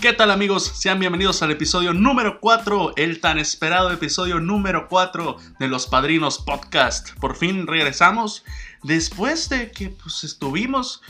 ¿Qué tal amigos? Sean bienvenidos al episodio número 4, el tan esperado episodio número 4 de Los Padrinos Podcast. Por fin regresamos después de que pues estuvimos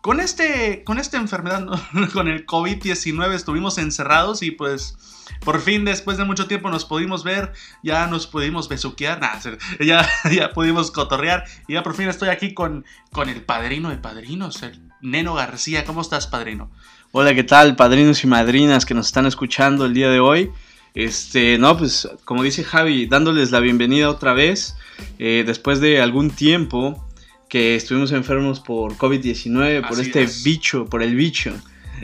con este con esta enfermedad, con el COVID-19 estuvimos encerrados y pues por fin después de mucho tiempo nos pudimos ver, ya nos pudimos besuquear, ya, ya pudimos cotorrear y ya por fin estoy aquí con, con el padrino de padrinos, el Neno García. ¿Cómo estás, padrino? Hola, ¿qué tal, padrinos y madrinas que nos están escuchando el día de hoy? Este, no, pues como dice Javi, dándoles la bienvenida otra vez, eh, después de algún tiempo que estuvimos enfermos por COVID-19, por este bicho, por el bicho.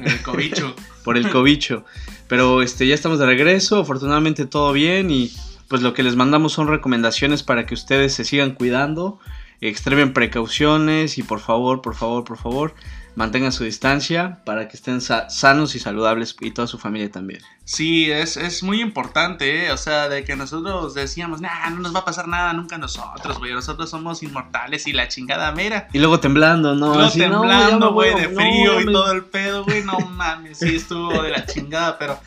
El cobicho. por el cobicho. Pero este, ya estamos de regreso, afortunadamente todo bien y pues lo que les mandamos son recomendaciones para que ustedes se sigan cuidando, extremen precauciones y por favor, por favor, por favor, mantengan su distancia para que estén sanos y saludables y toda su familia también. Sí, es, es muy importante, ¿eh? o sea, de que nosotros decíamos, nah, no nos va a pasar nada nunca a nosotros, güey, nosotros somos inmortales y la chingada mera. Y luego temblando, ¿no? Luego temblando, güey, de frío y todo el pedo, güey, no mames, sí estuvo de la chingada, pero,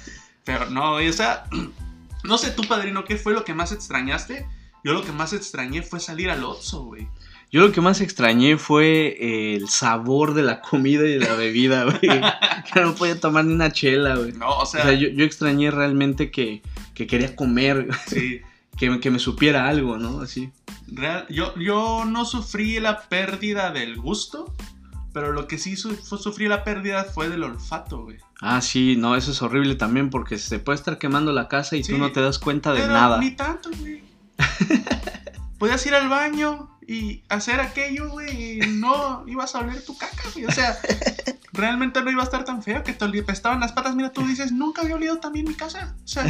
pero no, güey, o sea, no sé tú, padrino, ¿qué fue lo que más extrañaste? Yo lo que más extrañé fue salir al Oxxo, güey. Yo lo que más extrañé fue el sabor de la comida y de la bebida, güey. que no podía tomar ni una chela, güey. No, o sea. yo, extrañé realmente que, quería comer. Sí. que, que, me supiera algo, ¿no? Así. Real, yo, yo no sufrí la pérdida del gusto, pero lo que sí sufrí la pérdida fue del olfato, güey. Ah, sí, no, eso es horrible también porque se puede estar quemando la casa y tú no te das cuenta de nada. Ni tanto, güey. Podías ir al baño y hacer aquello, güey, no ibas a oler tu caca, güey. O sea, realmente no iba a estar tan feo que te pestaban las patas. Mira, tú dices, nunca había olido también mi casa. O sea,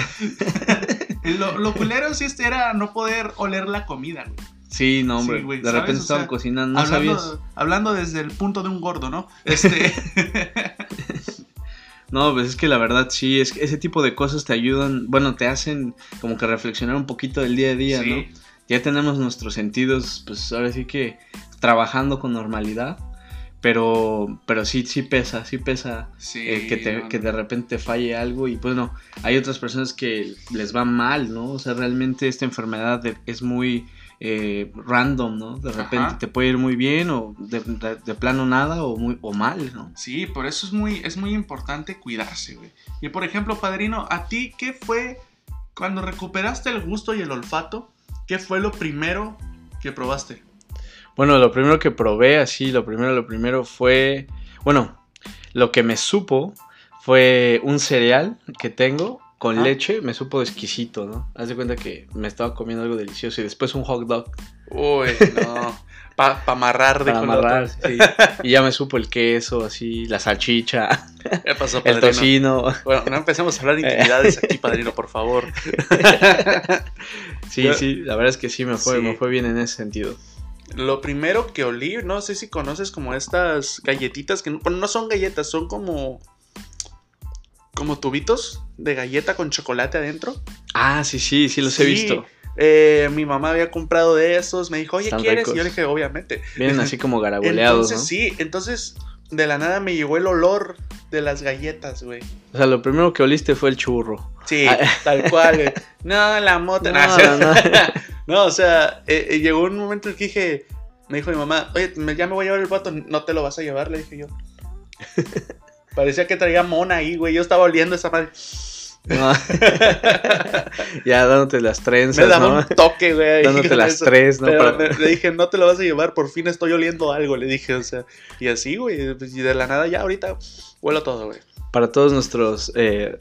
lo, lo culero sí era no poder oler la comida, güey. Sí, no, hombre. de repente estaban cocinando, no hablando, sabías. Hablando desde el punto de un gordo, ¿no? Este. No, pues es que la verdad sí, es que ese tipo de cosas te ayudan, bueno, te hacen como que reflexionar un poquito del día a día, ¿no? Ya tenemos nuestros sentidos, pues ahora sí que trabajando con normalidad. Pero, pero sí, sí pesa, sí pesa eh, que, te, que de repente falle algo y pues no, hay otras personas que les va mal, ¿no? O sea, realmente esta enfermedad es muy eh, random, ¿no? De repente te puede ir muy bien o de, plano nada o, muy, o mal, ¿no? Sí, por eso es muy, es muy importante cuidarse, güey. Y por ejemplo, padrino, ¿a ti qué fue cuando recuperaste el gusto y el olfato? ¿Qué fue lo primero que probaste? Bueno, lo primero que probé, así, lo primero, lo primero fue, bueno, lo que me supo fue un cereal que tengo con leche, me supo exquisito, ¿no? Haz de cuenta que me estaba comiendo algo delicioso y después un hot dog. Uy, no. Para amarrar de Para amarrar, sí. Y ya me supo el queso, así, la salchicha. ¿Qué pasó, El tocino. Bueno, no empecemos a hablar de intimidades aquí, padrino, por favor. sí, sí, la verdad es que sí me fue, me fue bien en ese sentido. Lo primero que olí, no sé si conoces como estas galletitas que bueno, no son galletas, son como como tubitos de galleta con chocolate adentro. Ah, sí, sí, sí los he visto. Eh, mi mamá había comprado de esos, me dijo, oye, ¿quieres? Y yo le dije, obviamente. Vienen así como garaboleados. Entonces, sí, entonces de la nada me llegó el olor de las galletas, güey. O sea, lo primero que oliste fue el churro. Sí, ah. tal cual, No, la moto. No, no, no. o sea, eh, eh, llegó un momento en que dije, me dijo mi mamá, oye, ya me voy a llevar el vato, no te lo vas a llevar, le dije yo. Parecía que traía mona ahí, güey. Yo estaba oliendo esa madre. ya dándote las trenzas. Me daba un toque, güey. Dándote las tres, ¿no? le dije, no te lo vas a llevar, por fin estoy oliendo algo, le dije, o sea. Y así, güey. Pues, y de la nada ya ahorita huelo todo, güey. Para todos nuestros eh,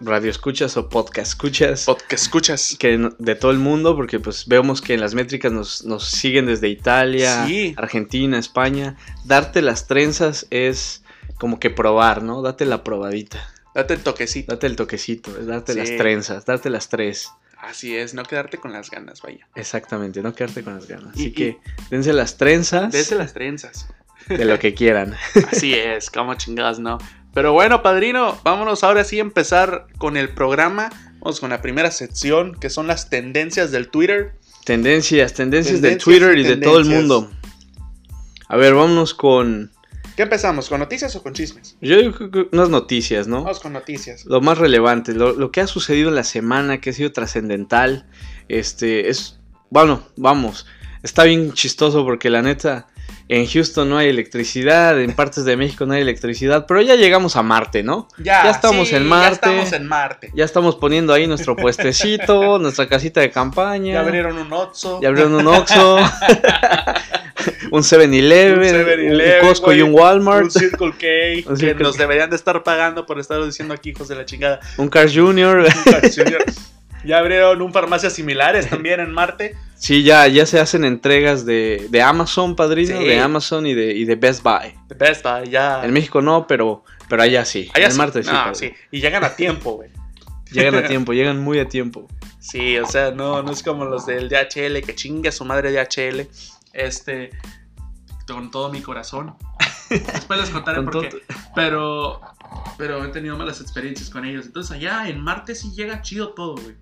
radioescuchas o podcast escuchas. Podcast escuchas. Que de todo el mundo, porque pues vemos que en las métricas nos, nos siguen desde Italia, Argentina, España. Darte las trenzas es como que probar, ¿no? Date la probadita. Date el toquecito. Date el toquecito, date las trenzas, date las tres. Así es, no quedarte con las ganas, vaya. Exactamente, no quedarte con las ganas. Así que dense las trenzas. Dense las trenzas. De lo que quieran. Así es, como chingadas, ¿no? Pero bueno, padrino, vámonos ahora sí a empezar con el programa. Vamos con la primera sección, que son las tendencias del Twitter. Tendencias, tendencias, del Twitter y, y de todo el mundo. A ver, vámonos con ¿Qué empezamos? ¿Con noticias o con chismes? Yo digo que unas noticias, ¿no? Vamos con noticias. Lo más relevante, lo, lo que ha sucedido en la semana, que ha sido trascendental. Este, es. Bueno, vamos. Está bien chistoso porque la neta. En Houston no hay electricidad, en partes de México no hay electricidad, pero ya llegamos a Marte, ¿no? Ya, estamos sí, en Marte. Ya estamos en Marte. Ya estamos poniendo ahí nuestro puestecito, nuestra casita de campaña. Ya abrieron un Oxxo. Ya abrieron un Oxxo. un 7-Eleven, un, 7-Eleven, un Costco y un Walmart. Un Circle K. Un que nos K. deberían de estar pagando por estar diciendo aquí, hijos de la chingada. Un Cars Junior. Un. Ya abrieron un farmacias similares también en Marte. Sí, ya, ya se hacen entregas de, de Amazon, padrino, Sí. de Amazon y de, y de Best Buy. The Best Buy, ya. En México no, pero, pero allá sí. Allá en sí. Marte sí. No, padrino. sí. Y llegan a tiempo, güey. Llegan a tiempo, llegan muy a tiempo. Sí, o sea, no, no es como los del DHL, que chingue a su madre DHL. Este, con todo mi corazón. Después les contaré Con por qué. Pero, pero he tenido malas experiencias con ellos. Entonces allá en Marte sí llega chido todo, güey.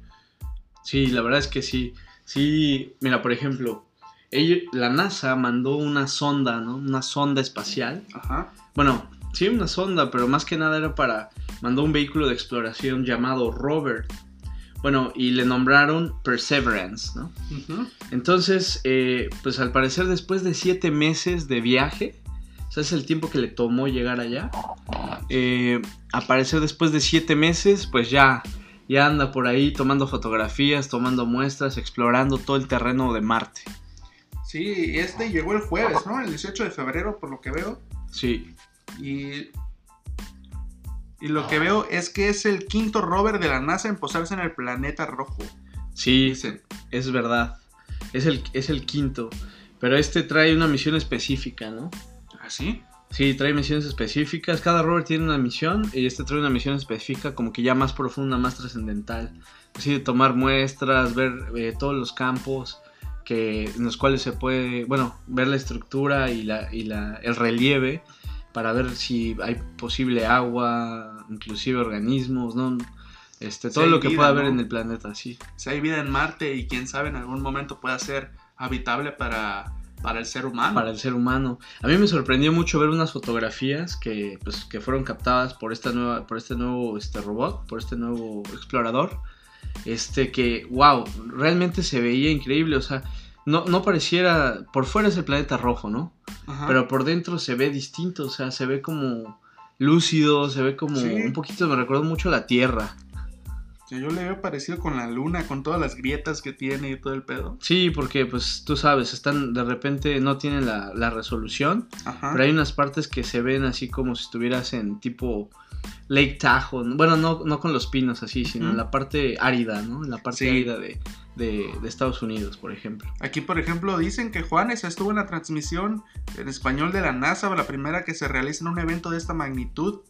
Sí, la verdad es que sí. Sí, mira, por ejemplo, ellos- la NASA mandó una sonda, ¿no? Una sonda espacial. Ajá. Bueno, sí, una sonda, pero más que nada era para. Mandó un vehículo de exploración llamado Rover. Bueno, y le nombraron Perseverance, ¿no? Entonces, eh, pues al parecer después de siete meses de viaje, o sea, es el tiempo que le tomó llegar allá, eh, al parecer después de siete meses, pues ya, ya anda por ahí tomando fotografías, tomando muestras, explorando todo el terreno de Marte. Sí, este llegó el jueves, ¿no? El 18 de febrero, por lo que veo. Sí, Y, y lo que veo es que es el quinto rover de la NASA en posarse en el planeta rojo. sí, Dicen. es verdad. Es el, es el quinto. Pero este trae una misión específica, ¿no? ¿Así? Sí, trae misiones específicas. Cada rover tiene una misión y este trae una misión específica como que ya más profunda, más trascendental. Así de tomar muestras, ver eh, todos los campos que, en los cuales se puede, bueno, ver la estructura y, la, y la, el relieve para ver si hay posible agua, inclusive organismos, ¿no? Este, todo lo que vida, pueda haber ¿no? en el planeta, sí. Si hay vida en Marte y quién sabe en algún momento pueda ser habitable para, para el ser humano. para el ser humano. A mí me sorprendió mucho ver unas fotografías que, pues, que fueron captadas por esta nueva, por este nuevo este robot, por este nuevo explorador. Este que, wow, realmente se veía increíble. O sea, no, no pareciera. Por fuera es el planeta rojo, ¿no? Ajá. Pero por dentro se ve distinto. O sea, se ve como lúcido, se ve como Sí. un poquito, me recuerda mucho a la Tierra. Que yo le veo parecido con la luna, con todas las grietas que tiene y todo el pedo. Sí, porque pues tú sabes, están de repente no tienen la, la resolución. Ajá. Pero hay unas partes que se ven así como si estuvieras en tipo Lake Tahoe. ¿no? Bueno, no, no con los pinos así, sino en la parte árida, ¿no? En la parte Sí. árida de, de- de Estados Unidos, por ejemplo. Aquí, por ejemplo, dicen que Juanes estuvo en la transmisión en español de la NASA, la primera que se realiza en un evento de esta magnitud.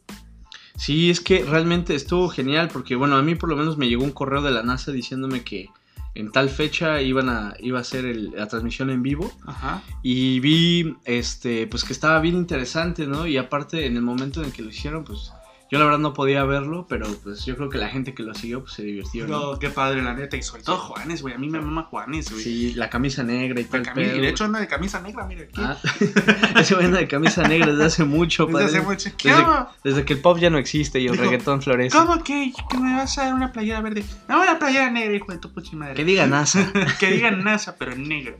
Sí, es que realmente estuvo genial porque, bueno, a mí por lo menos me llegó un correo de la NASA diciéndome que en tal fecha iban a, iba a ser el- la transmisión en vivo Ajá. y vi, este, pues que estaba bien interesante, ¿no? Y aparte en el momento en el que lo hicieron, pues yo la verdad no podía verlo, pero pues yo creo que la gente que lo siguió pues se divirtió, ¿no? No, qué padre, la neta. Y sobre todo Juanes, güey. A mí me mama Juanes, güey. Sí, la camisa negra y todo La el pedo. y de hecho anda de camisa negra, mira aquí. Ah, ese güey anda de camisa negra desde hace mucho, Desde hace padre. mucho. ¿Qué Desde-? Desde que el pop ya no existe y el reggaetón florece. ¿Cómo que, que me vas a dar una playera verde? No, una playera negra, hijo de tu pucha madre. Que diga NASA. que digan NASA, pero en negro.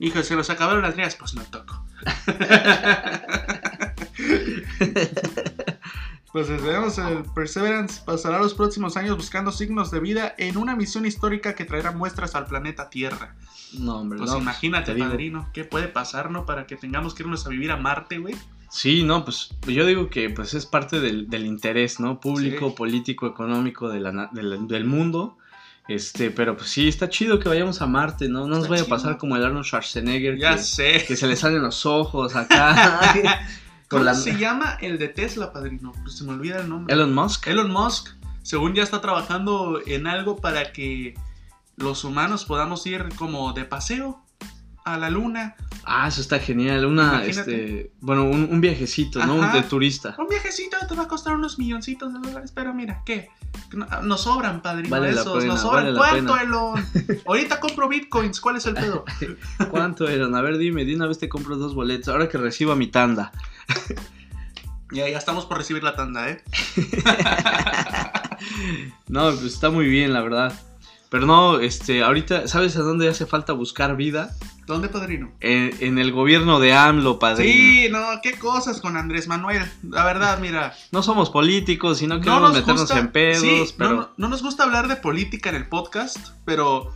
Hijo, se los acabaron las negras, pues no toco. Pues esperemos el Perseverance pasará los próximos años buscando signos de vida en una misión histórica que traerá muestras al planeta Tierra. No, hombre, Pues no. imagínate, padrino, ¿qué puede pasar, no? Para que tengamos que irnos a vivir a Marte, güey. Sí, no, pues yo digo que pues es parte del, del interés, ¿no? Público, Sí. político, económico de la na- del, del mundo. Este, pero pues sí, está chido que vayamos a Marte, ¿no? No nos Está vaya a pasar como el Arnold Schwarzenegger Ya que, sé. que se le salen los ojos acá. ¿Cómo con la- se llama el de Tesla, padrino? Pues se me olvida el nombre. Elon Musk. Elon Musk, según ya está trabajando en algo para que los humanos podamos ir como de paseo a la luna. Ah, eso está genial. Una, Imagínate. este, bueno, un, un viajecito, ¿no? Ajá. De turista. Un viajecito te va a costar unos milloncitos de dólares, pero mira, ¿qué? No- Nos sobran, padrino, Vale la esos, pena, nos sobran. vale ¿Cuánto. Elon? Ahorita compro bitcoins, ¿cuál es el pedo? ¿Cuánto eran? A ver, dime, de una vez te compro dos boletos. Ahora que reciba mi tanda. ya, ya estamos por recibir la tanda, ¿eh? no, pues está muy bien, la verdad. Pero no, este, ahorita, ¿sabes a dónde hace falta buscar vida? ¿Dónde, padrino? En, el gobierno de AMLO, padrino. Sí, no, qué cosas con Andrés Manuel. La verdad, mira. No somos políticos y no queremos meternos en pedos, pero. No, nos gusta hablar de política en el podcast, pero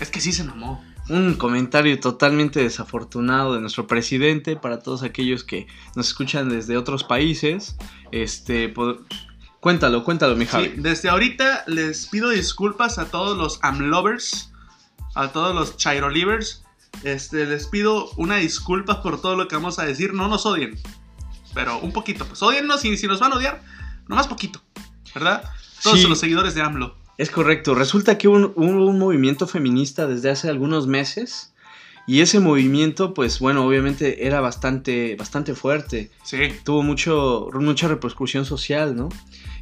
es que sí se mamó. Un comentario totalmente desafortunado de nuestro presidente para todos aquellos que nos escuchan desde otros países. Este, Cuéntalo, cuéntalo, mi Javi. Sí, desde ahorita les pido disculpas a todos los amlovers, a todos los chairolivers. Este, les pido una disculpa por todo lo que vamos a decir. No nos odien, pero un poquito. Pues odiennos y si nos van a odiar, nomás poquito, ¿verdad? Todos los seguidores de AMLO. Es correcto. Resulta que hubo un, movimiento feminista desde hace algunos meses. Y ese movimiento, pues bueno, obviamente era bastante, bastante fuerte. Sí. Tuvo mucho, mucha repercusión social, ¿no?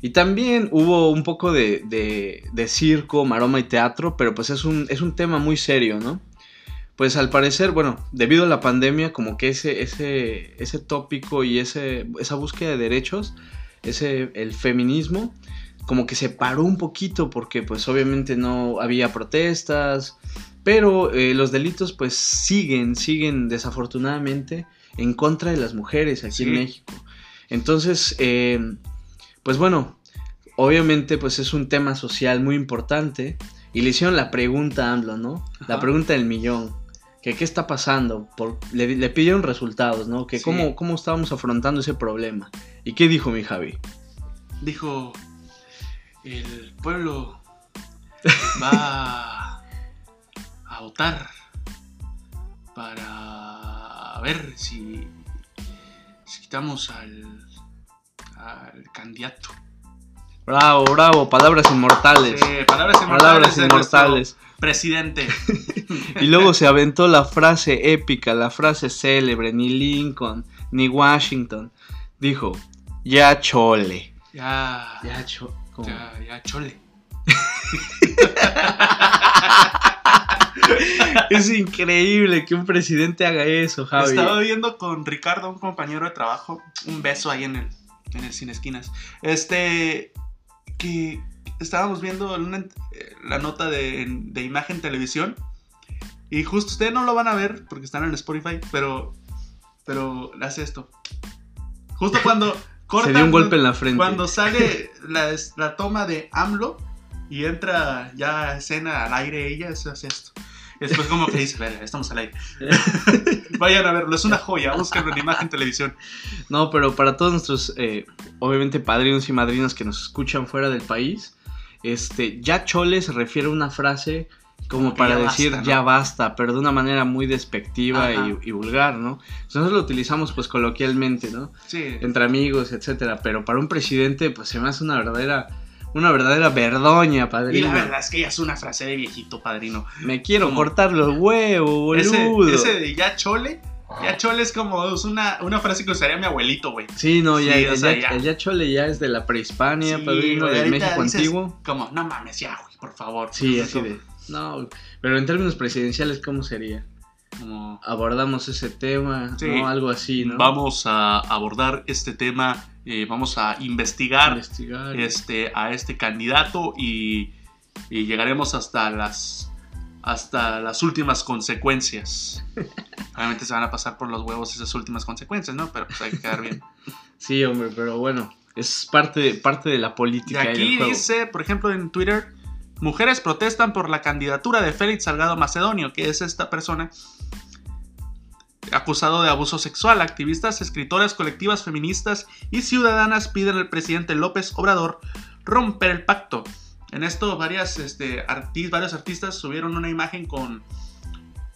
Y también hubo un poco de, de, circo, maroma y teatro, pero pues es un, es un tema muy serio, ¿no? Pues al parecer, bueno, debido a la pandemia, como que ese, ese, ese tópico y ese, esa búsqueda de derechos, ese, el feminismo, como que se paró un poquito porque pues obviamente no había protestas, pero eh, los delitos pues siguen, siguen desafortunadamente en contra de las mujeres aquí en México. Entonces, eh, pues bueno, obviamente pues es un tema social muy importante y le hicieron la pregunta a AMLO, ¿no? La pregunta del millón. Que qué está pasando, Por, le, pidieron resultados, ¿no? Que cómo, cómo estábamos afrontando ese problema. ¿Y qué dijo mi Javi? Dijo, el pueblo va a votar para ver si, si quitamos al al candidato. Bravo, bravo, palabras inmortales. Sí, palabras inmortales. Presidente. y luego se aventó la frase épica, la frase célebre, ni Lincoln, ni Washington. Dijo, ya chole. Ya. Ya, ya, ya chole. es increíble que un presidente haga eso, Javi. Estaba viendo con Ricardo, un compañero de trabajo, un beso ahí en el en el Cine Esquinas. Este, que estábamos viendo la nota de, imagen televisión. Y justo ustedes no lo van a ver porque están en Spotify, pero, pero hace esto. Justo cuando corta. Se dio un golpe en la frente. Cuando sale la, la toma de AMLO y entra ya escena al aire ella, eso hace esto. Y después como que dice, ver, estamos al aire. Vayan a verlo, es una joya, búsquenlo en imagen televisión. No, pero para todos nuestros, eh, obviamente, padrinos y madrinas que nos escuchan fuera del país, este, ya chole se refiere a una frase como para decir ya basta, pero de una manera muy despectiva y, vulgar, ¿no? Nosotros lo utilizamos pues coloquialmente, ¿no? Sí. Entre amigos, etcétera, pero para un presidente pues se me hace una verdadera una verdadera verdoña, padrino. Y la verdad es que ella es una frase de viejito, padrino. Me quiero cortar los huevos, boludo. Ese, de ya chole. Ya chole es como una, una frase que usaría mi abuelito, güey. Sí, no, ya, el, ya, chole ya es de la prehispania, padrino, del México antiguo. Como, no mames, ya, güey, por favor. Sí, así de. No, pero en términos presidenciales, ¿cómo sería? Como abordamos ese tema, ¿no? Algo así, ¿no? Vamos a abordar este tema eh, vamos a investigar, Este, a este candidato y, llegaremos hasta las, hasta las últimas consecuencias. Obviamente se van a pasar por los huevos esas últimas consecuencias, ¿no? Pero pues hay que quedar bien. sí, hombre, pero bueno, es parte de, parte de la política. Y aquí dice, por ejemplo, en Twitter, mujeres protestan por la candidatura de Félix Salgado Macedonio, que es esta persona acusado de abuso sexual. Activistas, escritoras, colectivas feministas y ciudadanas piden al presidente López Obrador romper el pacto. En esto varias, este, varios artistas subieron una imagen con,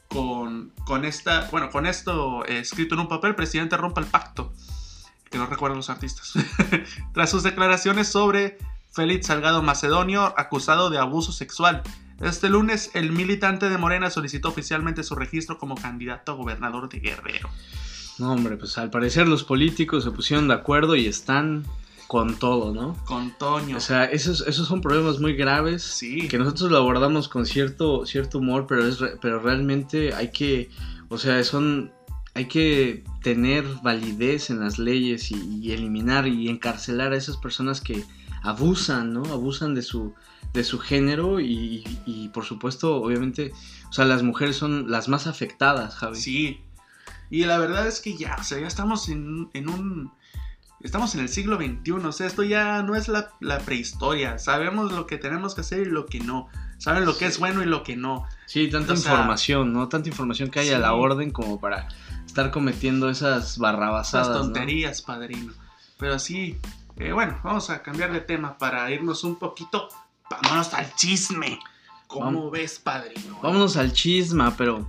con, con esta, bueno, con esto eh, escrito en un papel, presidente rompa el pacto. Que no recuerdo los artistas. Tras sus declaraciones sobre Félix Salgado Macedonio, acusado de abuso sexual. Este lunes, el militante de Morena solicitó oficialmente su registro como candidato a gobernador de Guerrero. No, hombre, pues al parecer los políticos se pusieron de acuerdo y están con todo, ¿no? Con Toño. O sea, esos, esos son problemas muy graves. Sí. Que nosotros lo abordamos con cierto, cierto humor, pero, es, pero realmente hay que. O sea, son hay que tener validez en las leyes y, eliminar y encarcelar a esas personas que abusan, ¿no? Abusan de su, de su género y, y, por supuesto, obviamente, o sea, las mujeres son las más afectadas, Javi. Sí. Y la verdad es que ya, o sea, ya estamos en, en un... Estamos en el siglo XXI, o sea, esto ya no es la, la, prehistoria. Sabemos lo que tenemos que hacer y lo que no. Saben lo que es bueno y lo que no. Sí, tanta información, ¿no? Tanta información que hay a la orden como para estar cometiendo esas barrabasadas. Esas tonterías, padrino. Pero sí, eh, bueno, vamos a cambiar de tema para irnos un poquito. Vámonos al chisme. ¿Cómo ves, padrino? Vámonos al chisma, pero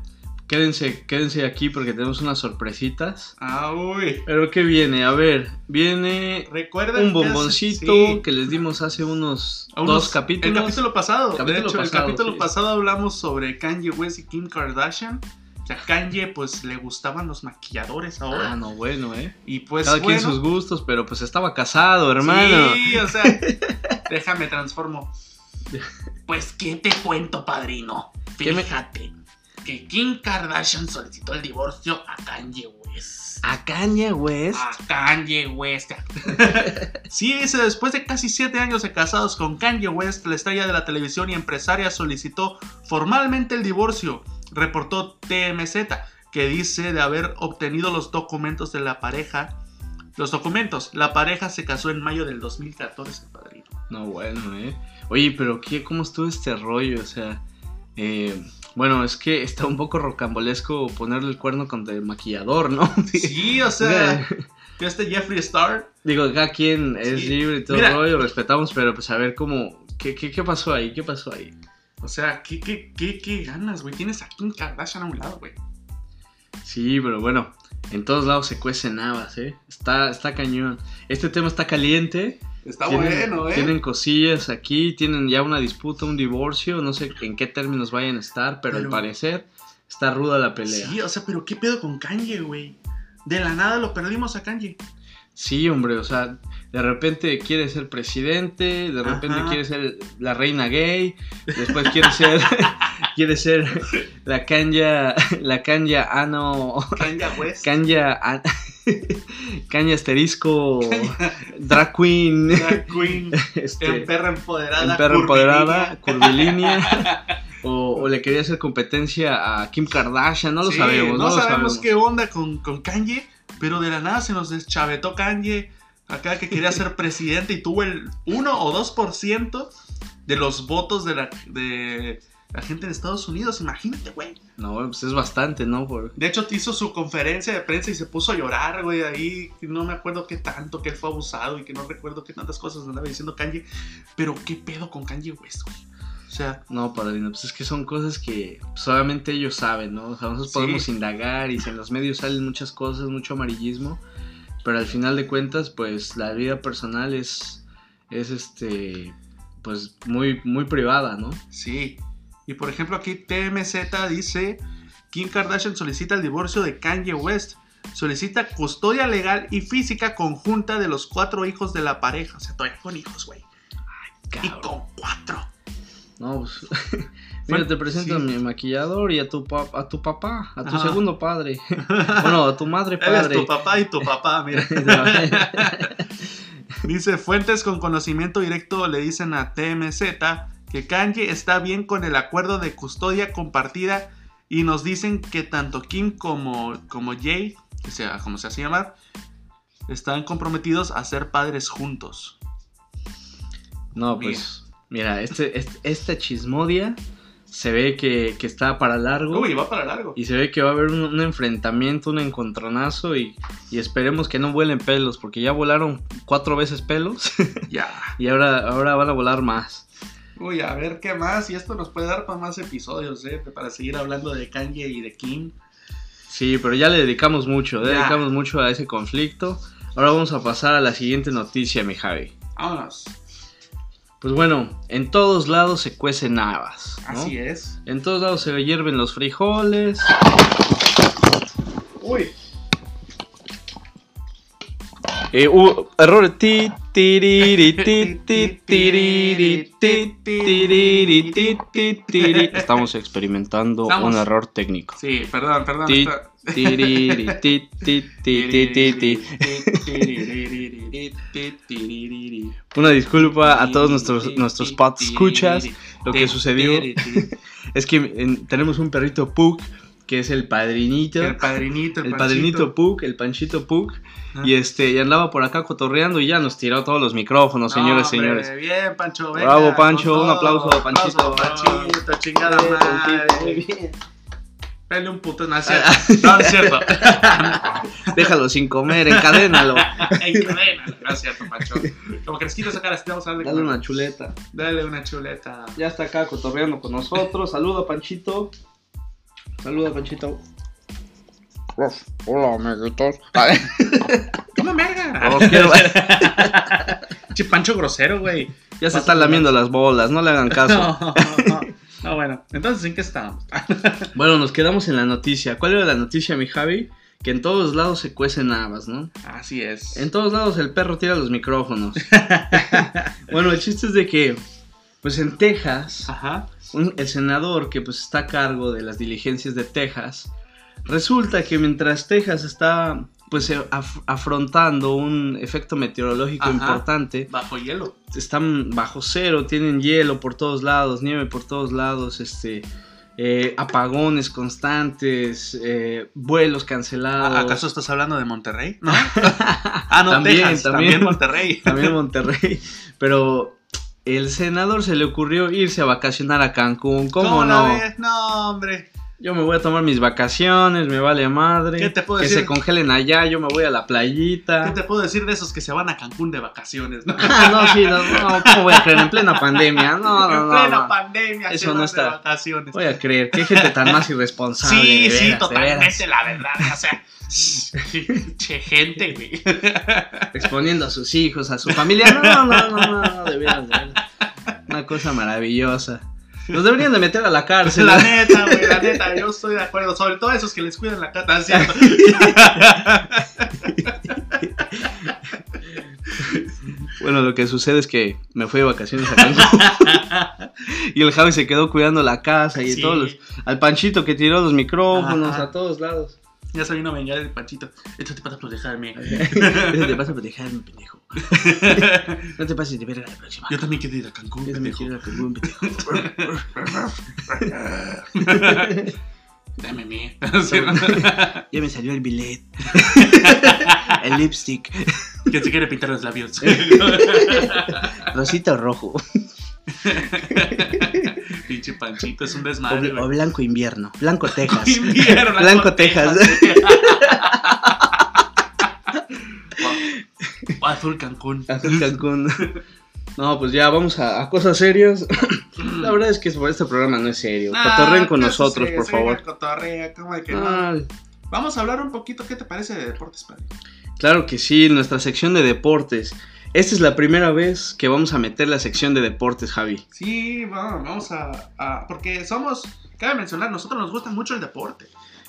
quédense, quédense aquí porque tenemos unas sorpresitas. Ah, uy. Pero ¿qué viene? A ver, viene ¿Recuerdan un bomboncito que, les dimos hace unos, dos capítulos. El capítulo pasado. de hecho, el capítulo pasado hablamos sobre Kanye West y Kim Kardashian. O sea, Kanye, pues le gustaban los maquilladores ahora. Ah, no, bueno, ¿eh? Y pues. Cada quien sus gustos, pero pues estaba casado, hermano. Sí, o sea, déjame transformo. Pues, ¿qué te cuento, padrino? Fíjate que Kim Kardashian solicitó el divorcio a Kanye West. ¿A Kanye West? A Kanye West. sí, después de casi siete años de casados con Kanye West, la estrella de la televisión y empresaria solicitó formalmente el divorcio reportó TMZ, que dice de haber obtenido los documentos de la pareja. Los documentos, la pareja se casó en mayo del 2014, padrino. No, bueno, ¿eh? Oye, pero ¿qué, ¿cómo estuvo este rollo? O sea, eh, bueno, es que está un poco rocambolesco ponerle el cuerno contra el maquillador, ¿no? Sí, o sea, este Jeffree Star. Digo, acá quien es libre y todo el rollo, respetamos, pero pues a ver cómo, ¿qué, qué, qué pasó ahí? ¿Qué pasó ahí? O sea, ¿qué, qué, qué, qué ganas, güey? Tienes a Kim Kardashian a un lado, güey. Sí, pero bueno, en todos lados se cuecen habas, ¿eh? Está, está cañón. Este tema está caliente. Está bueno, ¿eh? Tienen cosillas aquí, tienen ya una disputa, un divorcio, no sé en qué términos vayan a estar, pero, al parecer está ruda la pelea. Sí, o sea, pero ¿qué pedo con Kanye, güey? De la nada lo perdimos a Kanye. Sí, hombre, o sea, de repente quiere ser presidente, de repente quiere ser la reina gay, después quiere ser quiere ser la canya la canya ano canya West. Canya canya asterisco drag queen. Drag queen este, en perra empoderada en perra empoderada curvilínea. o, le quería hacer competencia a Kim Kardashian, no lo sabemos. No, sabemos, qué onda con, con Kanye, pero de la nada se nos deschavetó Kanye acá que quería ser presidente y tuvo el 1 o 2% de los votos de la, de la gente de Estados Unidos. Imagínate, güey. No, pues es bastante, ¿no? Por... De hecho, hizo su conferencia de prensa y se puso a llorar, güey, ahí. No me acuerdo qué tanto, que él fue abusado y que no recuerdo qué tantas cosas andaba diciendo Kanye. Pero, ¿qué pedo con Kanye West, güey? Sea, no, padrino, pues es que son cosas que solamente ellos saben, ¿no? O sea, nosotros podemos indagar y si en los medios salen muchas cosas, mucho amarillismo, pero al final de cuentas, pues la vida personal es, es este, pues muy, muy privada, ¿no? Sí. Y por ejemplo aquí TMZ dice, Kim Kardashian solicita el divorcio de Kanye West. Solicita custodia legal y física conjunta de los cuatro hijos de la pareja. O sea, todavía con hijos, güey. Y con cuatro. No, pues. Mira, te presento a mi maquillador y a tu, a tu papá, a tu segundo padre. bueno, a tu madre padre. Es tu papá y tu papá, mira. Dice, fuentes con conocimiento directo le dicen a TMZ que Kanye está bien con el acuerdo de custodia compartida y nos dicen que tanto Kim como, como Jay, que sea como se hace llamar, están comprometidos a ser padres juntos. No, pues, mira, este, este, esta chismodia se ve que, está para largo. Uy, va para largo. Y se ve que va a haber un, enfrentamiento, un encontronazo y, esperemos que no vuelen pelos, porque ya volaron cuatro veces pelos. Ya. y ahora, ahora van a volar más. Uy, a ver qué más. Y esto nos puede dar para más episodios, ¿eh? Para seguir hablando de Kanye y de Kim. Sí, pero ya le dedicamos mucho, le dedicamos mucho a ese conflicto. Ahora vamos a pasar a la siguiente noticia, mi Javi. Vámonos. Pues bueno, en todos lados se cuecen habas. Así es. En todos lados se hierven los frijoles. Uy. Eh, error ti, Estamos experimentando un error técnico. Sí, perdón, perdón. Una disculpa a todos nuestros, nuestros pods escuchas. Lo que sucedió es que tenemos un perrito Pug que es el padrinito. El padrinito, el, el padrinito Pug, el panchito Pug. Y este, y andaba por acá cotorreando y ya nos tiró todos los micrófonos, señores, señores. Bien, Pancho, venga, Bravo, Pancho, un aplauso, Panchito. Panchito, chingada madre. Muy bien. Pele un puto, no es cierto. No, es cierto. Déjalo sin comer, encadénalo. encadénalo, no es cierto, Pancho. Como que les quito sacar así, vamos a darle. Dale una chuleta. Dale una chuleta. Ya está acá cotorreando con nosotros. Saluda, Panchito. Saluda, Panchito. Hola, amiguitos. ¡Toma merga! Los quiero. Che, Pancho grosero, güey. Ya se están lamiendo las bolas, no le hagan caso. No, no, no, bueno, entonces, ¿en qué estábamos? bueno, nos quedamos en la noticia. ¿Cuál era la noticia, mi Javi? Que en todos lados se cuecen habas, ¿no? Así es. En todos lados el perro tira los micrófonos. bueno, el chiste es de que, pues en Texas, Ajá. un- el senador que pues está a cargo de las diligencias de Texas, resulta que mientras Texas está pues eh, af- afrontando un efecto meteorológico Ajá. importante, Bajo hielo. están bajo cero, tienen hielo por todos lados, nieve por todos lados, este eh, apagones constantes, eh, vuelos cancelados. ¿Acaso estás hablando de Monterrey? ¿No? ah, no, También, Texas, también. también Monterrey. También Monterrey. Pero el senador se le ocurrió irse a vacacionar a Cancún. ¿Cómo, la no? No, hombre. Yo me voy a tomar mis vacaciones, me vale madre. ¿Qué te puedo que decir? se congelen allá, yo me voy a la playita. ¿Qué te puedo decir de esos que se van a Cancún de vacaciones? ¿no? Ah, no, sí, no, no, ¿cómo voy a creer? En plena pandemia. No, no, en no. plena no. pandemia Eso no está. de vacaciones. Voy a creer. Qué gente tan más irresponsable. sí, sí, veras, veras. totalmente la verdad. O sea, che gente, güey. Exponiendo a sus hijos, a su familia. No, no, no, no, no, de veras, de veras. Una cosa maravillosa. Los deberían de meter a la cárcel. La neta, güey, la neta, yo estoy de acuerdo. Sobre todo esos que les cuidan la casa. Bueno, lo que sucede es que me fui de vacaciones a Cancún. y el Javi se quedó cuidando la casa y Sí. todos los, al Panchito que tiró los micrófonos Ajá. a todos lados. Ya se vino a vengar el panchito. Esto te pasa por dejarme. Eso te pasa por dejarme, pendejo. No te pases de verga la próxima. Yo también quiero ir a Cancún, Yo también pendejo. quiero ir a Cancún, pendejo. Dame mí. Ya me salió el billet. el lipstick. ¿Quién se quiere pintar los labios? Rosita o rojo. Pinche panchito, es un desmadre. o blanco invierno. Blanco Texas. Invierno, Blanco Texas. Azul Cancún. Azul Cancún. No, pues ya vamos a, a cosas serias. La verdad es que este programa no es serio. Ah, Cotorren con ¿qué nosotros, por favor. cotorrea, ¿cómo de que no? Vamos a hablar un poquito, ¿qué te parece de deportes, padre? claro que sí, nuestra sección de deportes. Esta es la primera vez que vamos a meter la sección de deportes, Javi. Sí, vamos, vamos a, a- Porque somos, cabe mencionar, nosotros nos gusta mucho el deporte.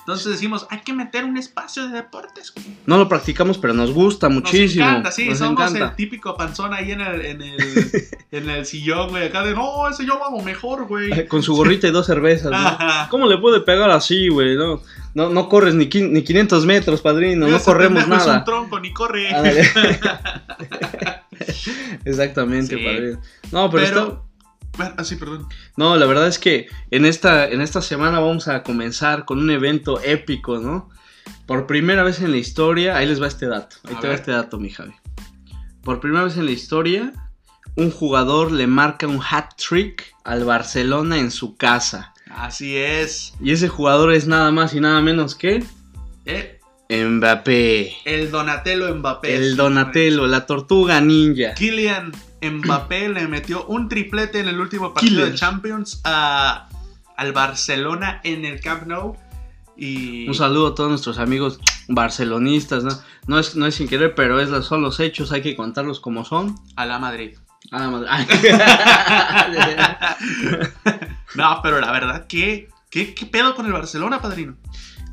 Entonces decimos, hay que meter un espacio de deportes. güey. No lo practicamos, pero nos gusta muchísimo. Nos encanta, sí, nos somos encanta. el típico panzón ahí en el, en el, en el sillón, güey. Acá de, no, ese yo hago mejor, güey. Con su gorrita y dos cervezas, ¿no? ¿Cómo le puede pegar así, güey? No, no, no corres ni, ni 500 metros, padrino. No corremos pendejo Es nada. un tronco, ni corre. Exactamente, Sí. padrino. No, pero, Pero, ah, sí, perdón. No, la verdad es que en esta, en esta semana vamos a comenzar con un evento épico, ¿no? Por primera vez en la historia, ahí les va este dato. Ahí A te va ver. este dato, mi Javi. Por primera vez en la historia, un jugador le marca un hat trick al Barcelona en su casa. Así es. Y ese jugador es nada más y nada menos que Eh, Mbappé. el Donatello Mbappé. El Donatello, la tortuga ninja. Kylian Mbappé le metió un triplete en el último partido de Champions a, al Barcelona en el Camp Nou. Y Un saludo a todos nuestros amigos barcelonistas, ¿no? No es, no es sin querer, pero es, son los hechos, hay que contarlos como son. a la Madrid. Ah, madre. Ay. no, pero la verdad, ¿qué, qué, qué pedo con el Barcelona, padrino?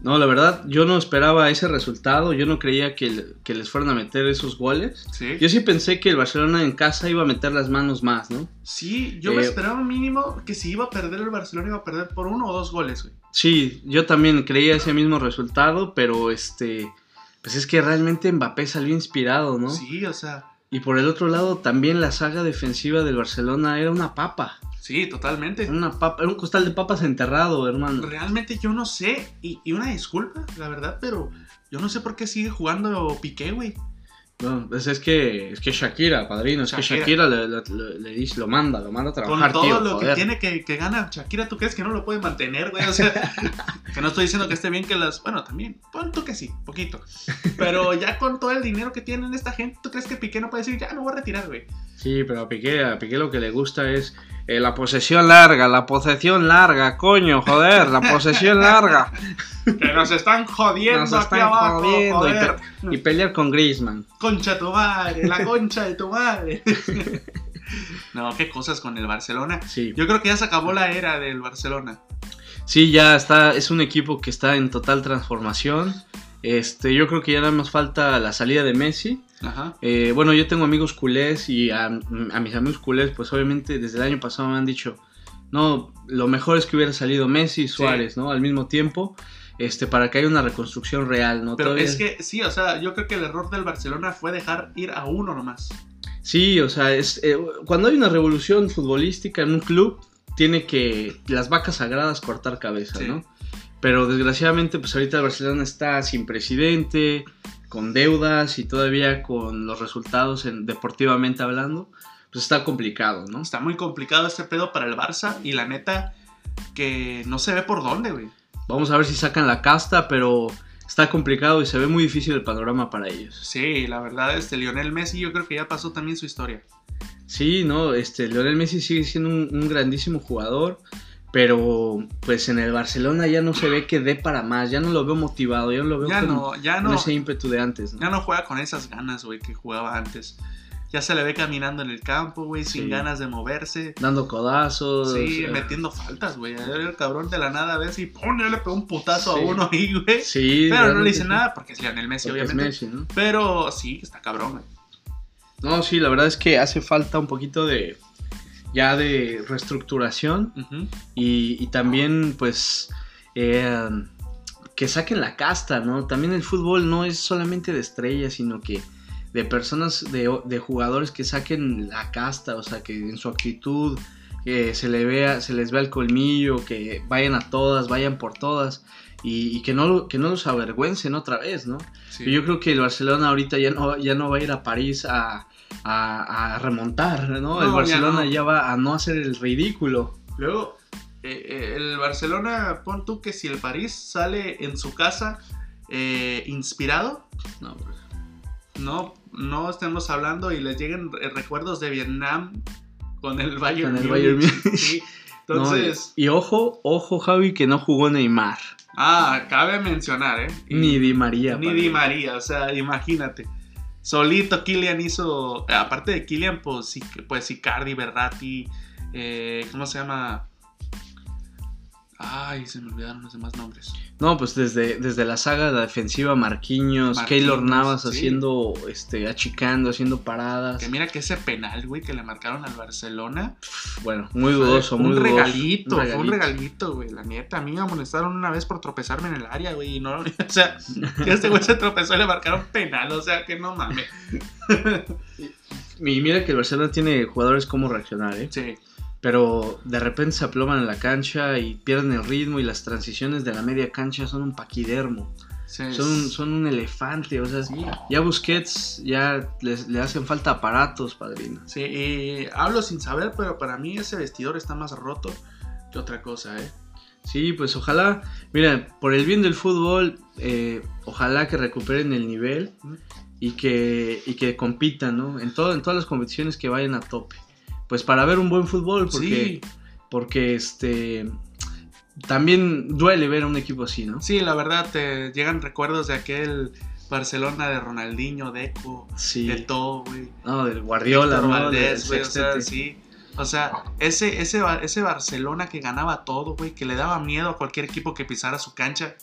No, la verdad, yo no esperaba ese resultado. Yo no creía que, que les fueran a meter esos goles. Sí. Yo sí pensé que el Barcelona en casa iba a meter las manos más, ¿no? Sí, yo me Eh, esperaba mínimo que si iba a perder el Barcelona iba a perder por uno o dos goles, güey. Sí, yo también creía ese mismo resultado, pero este. Pues es que realmente Mbappé salió inspirado, ¿no? Sí, o sea, Y por el otro lado, también la saga defensiva del Barcelona era una papa. Sí, totalmente. Era una papa, era un costal de papas enterrado, hermano. Realmente yo no sé, y, y una disculpa, la verdad, pero yo no sé por qué sigue jugando Piqué, güey. No, pues es que, es que Shakira, padrino, es que Shakira. Shakira le, le- le- le dice, lo manda, lo manda a Con trabajar, todo tío, lo que joder. tiene que, que gana Shakira, ¿tú crees que no lo puede mantener, güey? O sea, que no estoy diciendo que esté bien que las... Bueno, también, pon tú que sí, poquito. Pero ya con todo el dinero que tienen esta gente, ¿tú crees que Piqué no puede decir, ya me voy a retirar, güey? Sí, pero a Piqué, a Piqué lo que le gusta es eh, la posesión larga, la posesión larga, coño, joder, la posesión larga. Que nos están jodiendo Nos aquí están abajo, jodiendo, joder. Y pelear con Griezmann. Concha tu madre, la concha de tu madre. no, qué cosas con el Barcelona. Sí. Yo creo que ya se acabó la era del Barcelona. Sí, ya está, es un equipo que está en total transformación. Este, yo creo que ya nada más falta la salida de Messi. Ajá. Eh, bueno, yo tengo amigos culés y a, a mis amigos culés, pues obviamente desde el año pasado me han dicho, no, lo mejor es que hubiera salido Messi y Suárez, ¿no? Al mismo tiempo, este, para que haya una reconstrucción real, ¿no? Pero Todavía- es que sí, o sea, yo creo que el error del Barcelona fue dejar ir a uno nomás. Sí, o sea, es, eh, cuando hay una revolución futbolística en un club, tiene que las vacas sagradas cortar cabeza, Sí. ¿no? Pero desgraciadamente, pues ahorita el Barcelona está sin presidente, con deudas y todavía con los resultados en, deportivamente hablando, pues está complicado, ¿no? Está muy complicado este pedo para el Barça y la neta que no se ve por dónde, güey. Vamos a ver si sacan la casta, pero está complicado y se ve muy difícil el panorama para ellos. Sí, la verdad, este Lionel Messi yo creo que ya pasó también su historia. Sí, no, este, Lionel Messi sigue siendo un, un grandísimo jugador, pero pues en el Barcelona ya no se ve que dé para más, ya no lo veo motivado, ya no lo veo Ya con, no, ya con no, ese ímpetu de antes, ¿no? ya no juega con esas ganas, güey, que jugaba antes. Ya se le ve caminando en el campo, güey, sin Sí. ganas de moverse. Dando codazos. Sí, metiendo faltas, güey. El cabrón de la nada a ver si pone, le pegó un putazo Sí. a uno ahí, güey. Sí, Pero no le dice sí, nada porque es Lionel Messi, porque es obviamente. Messi, ¿no? Pero sí, está cabrón, güey. No, sí, la verdad es que hace falta un poquito de ya de reestructuración y, y también pues eh, que saquen la casta, ¿no? También el fútbol no es solamente de estrellas, sino que de personas, de, de jugadores que saquen la casta, o sea, que en su actitud eh, se, le vea, se les vea el colmillo, que vayan a todas, vayan por todas y, y que, no, que no los avergüencen otra vez, ¿no? Sí. Yo creo que el Barcelona ahorita ya no, ya no va a ir a París a, a- a remontar, ¿no? No, el ya Barcelona no. ya, va a no hacer el ridículo. Luego, eh, eh, el Barcelona, pon tú que si el París sale en su casa eh, inspirado, No, pues, no, no estemos hablando y les lleguen recuerdos de Vietnam con el Bayern Con el. Bayern Múnich. Sí. no, Entonces, y, y ojo, ojo Javi que no jugó Neymar, ah, cabe mencionar, ¿eh? Y- ni Di María. Ni padre. Di María, o sea, imagínate. Solito Kylian hizo, aparte de Kylian, pues, pues Icardi, Berratti, eh, ¿cómo se llama? Ay, se me olvidaron los demás nombres. No, pues desde, desde la saga de la defensiva Marquinhos, Marquinhos, Keylor Navas sí. haciendo, este, achicando, haciendo paradas. Que mira que ese penal, güey, que le marcaron al Barcelona. Bueno, muy dudoso, muy un dudoso. regalito, fue un regalito, güey. La neta, a mí me amonestaron una vez por tropezarme en el área, güey. Y no, o sea, que este güey se tropezó y le marcaron penal, o sea, que no mames. Y mira que el Barcelona tiene jugadores como reaccionar, ¿eh? Sí, pero de repente se aploman en la cancha y pierden el ritmo y las transiciones de la media cancha son un paquidermo, sí. son, un- son un elefante, o sea, Sí. ya Busquets ya les- le hacen falta aparatos, padrino. Sí, y hablo sin saber, pero para mí ese vestidor está más roto que otra cosa, ¿eh? Sí, pues ojalá, mira, por el bien del fútbol, eh, ojalá que recuperen el nivel y que, y que compitan, ¿no? En, todo, en todas las competiciones que vayan a tope. Pues para ver un buen fútbol, porque, Sí, porque este... También duele ver a un equipo así, ¿no? sí, la verdad, te llegan recuerdos de aquel Barcelona de Ronaldinho, Deco, Sí. de todo, güey. No, del Guardiola. Valdés, güey, o sea, sí. O sea, ese, ese, ese Barcelona que ganaba todo, güey, que le daba miedo a cualquier equipo que pisara su cancha.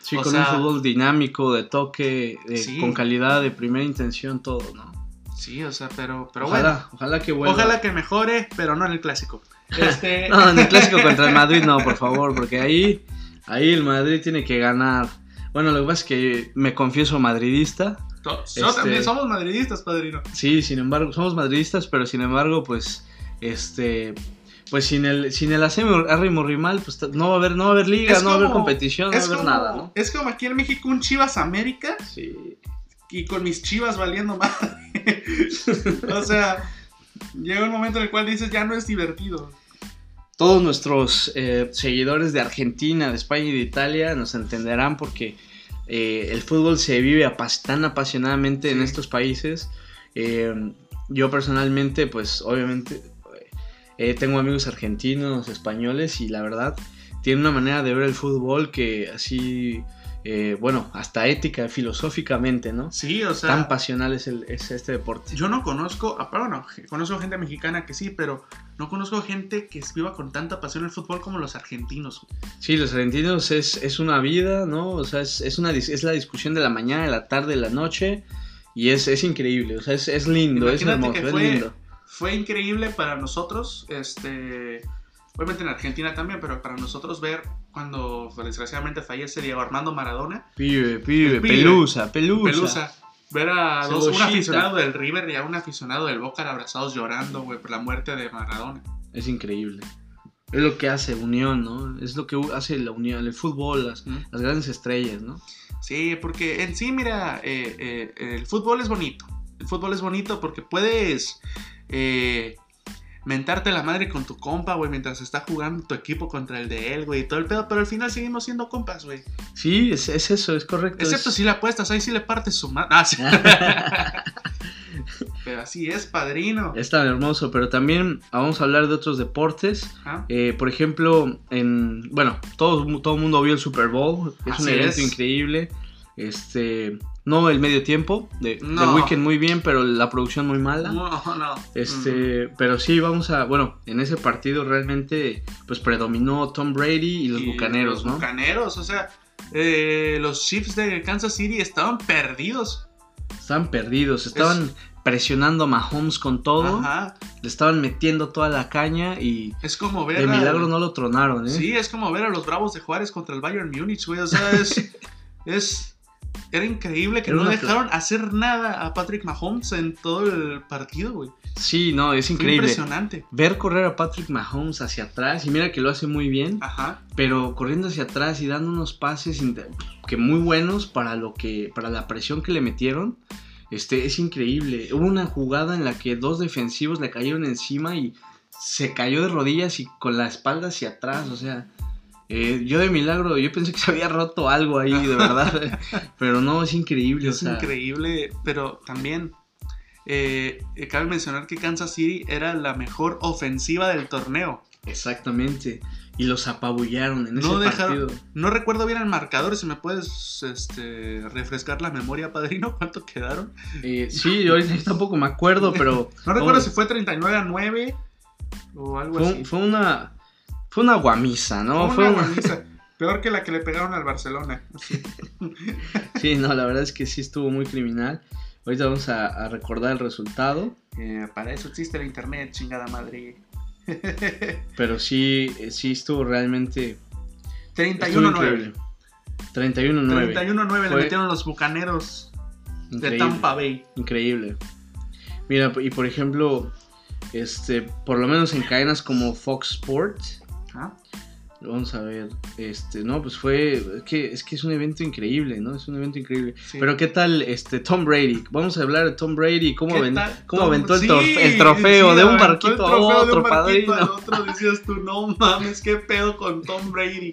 Sí, con un fútbol dinámico, de toque, con calidad, de primera intención, todo, ¿no? Sí, o sea, pero, pero ojalá, bueno. Ojalá que vuelva. Ojalá que mejore, pero no en el clásico. Este... no, en el clásico contra el Madrid no, por favor, porque ahí, ahí el Madrid tiene que ganar. Bueno, lo que pasa es que me confieso madridista. Nosotros también este, somos madridistas, padrino. Sí, sin embargo, somos madridistas, pero sin embargo, pues, este, pues sin el, sin el Morrimal, pues no va a haber, no va a haber liga, no va a haber competición, no va a haber nada, ¿no? Es como aquí en México un Chivas América. Sí. Y con mis chivas valiendo más. o sea, llega un momento en el cual dices, ya no es divertido. Todos nuestros eh, seguidores de Argentina, de España y de Italia nos entenderán porque eh, el fútbol se vive tan apasionadamente en estos países. Eh, yo personalmente, pues obviamente tengo amigos argentinos, españoles y la verdad tienen una manera de ver el fútbol que así eh, bueno, hasta ética, filosóficamente, ¿no? Sí, o sea. Tan pasional es, el, este deporte. Yo no conozco, ah, bueno, conozco gente mexicana que sí, pero no conozco gente que viva con tanta pasión el fútbol como los argentinos. Sí, los argentinos es, es una vida, ¿no? O sea, es, es, una, es la discusión de la mañana, de la tarde, de la noche, y es, es increíble, o sea, es, es lindo, es hermoso, es lindo. Fue increíble para nosotros, este obviamente en Argentina también, pero para nosotros ver cuando desgraciadamente fallece Diego Armando Maradona. Pibe, pibe, pelusa, pelusa. Pelusa. Ver a dos, un aficionado del River y a un aficionado del Boca abrazados llorando, güey, por la muerte de Maradona. Es increíble. Es lo que hace unión, ¿no? Es lo que hace la unión, el fútbol, las, las grandes estrellas, ¿no? Sí, porque en sí, mira, eh, eh, el fútbol es bonito. El fútbol es bonito porque puedes eh, mentarte la madre con tu compa, güey, mientras está jugando tu equipo contra el de él, güey, y todo el pedo, pero al final seguimos siendo compas, güey. Sí, es, eso, es correcto. Excepto si le apuestas, ahí sí le partes su madre. Ah, sí. pero así es, padrino. Es tan hermoso, pero también vamos a hablar de otros deportes. Eh, por ejemplo, en, bueno, todo, todo el mundo vio el Super Bowl, es un evento increíble. Este, no el medio tiempo, de, weekend muy bien, pero la producción muy mala. No, no. Este, pero sí, vamos a, bueno, en ese partido realmente, pues predominó Tom Brady y los Bucaneros, ¿no? Bucaneros, o sea, eh, los Chiefs de Kansas City estaban perdidos. Estaban perdidos, estaban presionando a Mahomes con todo. Ajá. Le estaban metiendo toda la caña y. Es como ver. De milagro no lo tronaron, ¿eh? Sí, es como ver a los Bravos de Juárez contra el Bayern Múnich, güey. O sea, es. es era increíble que no dejaron hacer nada a Patrick Mahomes en todo el partido, güey. Sí, no, es increíble. impresionante. Ver correr a Patrick Mahomes hacia atrás, y mira que lo hace muy bien, Ajá. pero corriendo hacia atrás y dando unos pases que muy buenos para lo que para la presión que le metieron. Este es increíble. Hubo una jugada en la que dos defensivos le cayeron encima y se cayó de rodillas y con la espalda hacia atrás, o sea, eh, yo de milagro, yo pensé que se había roto algo ahí, de verdad. pero no, es increíble. Es increíble, pero también eh, cabe mencionar que Kansas City era la mejor ofensiva del torneo. Exactamente. Y los apabullaron en ese partido. No recuerdo bien el marcador, si me puedes este, refrescar la memoria, padrino, ¿cuánto quedaron? Eh, sí, yo tampoco me acuerdo, pero... no recuerdo si fue 39 a 9 o algo así. Fue una fue una guamisa, ¿no? Fue, una, guamisa. Peor que la que le pegaron al Barcelona. sí, no, la verdad es que sí estuvo muy criminal. Ahorita vamos a, recordar el resultado. Eh, para eso existe el internet, chingada madre. Pero sí, eh, sí estuvo realmente. 31-9. 31-9. 31-9 le metieron los bucaneros de Tampa Bay. Increíble. Mira, y por ejemplo, este, por lo menos en cadenas como Fox Sports, Vamos a ver, este, no, pues fue, es que, es que es un evento increíble, ¿no? Es un evento increíble. Pero ¿qué tal este Tom Brady? Vamos a hablar de Tom Brady, cómo, cómo aventó el, trofeo de un barquito a otro, padrino. otro decías tú, no mames, qué pedo con Tom Brady.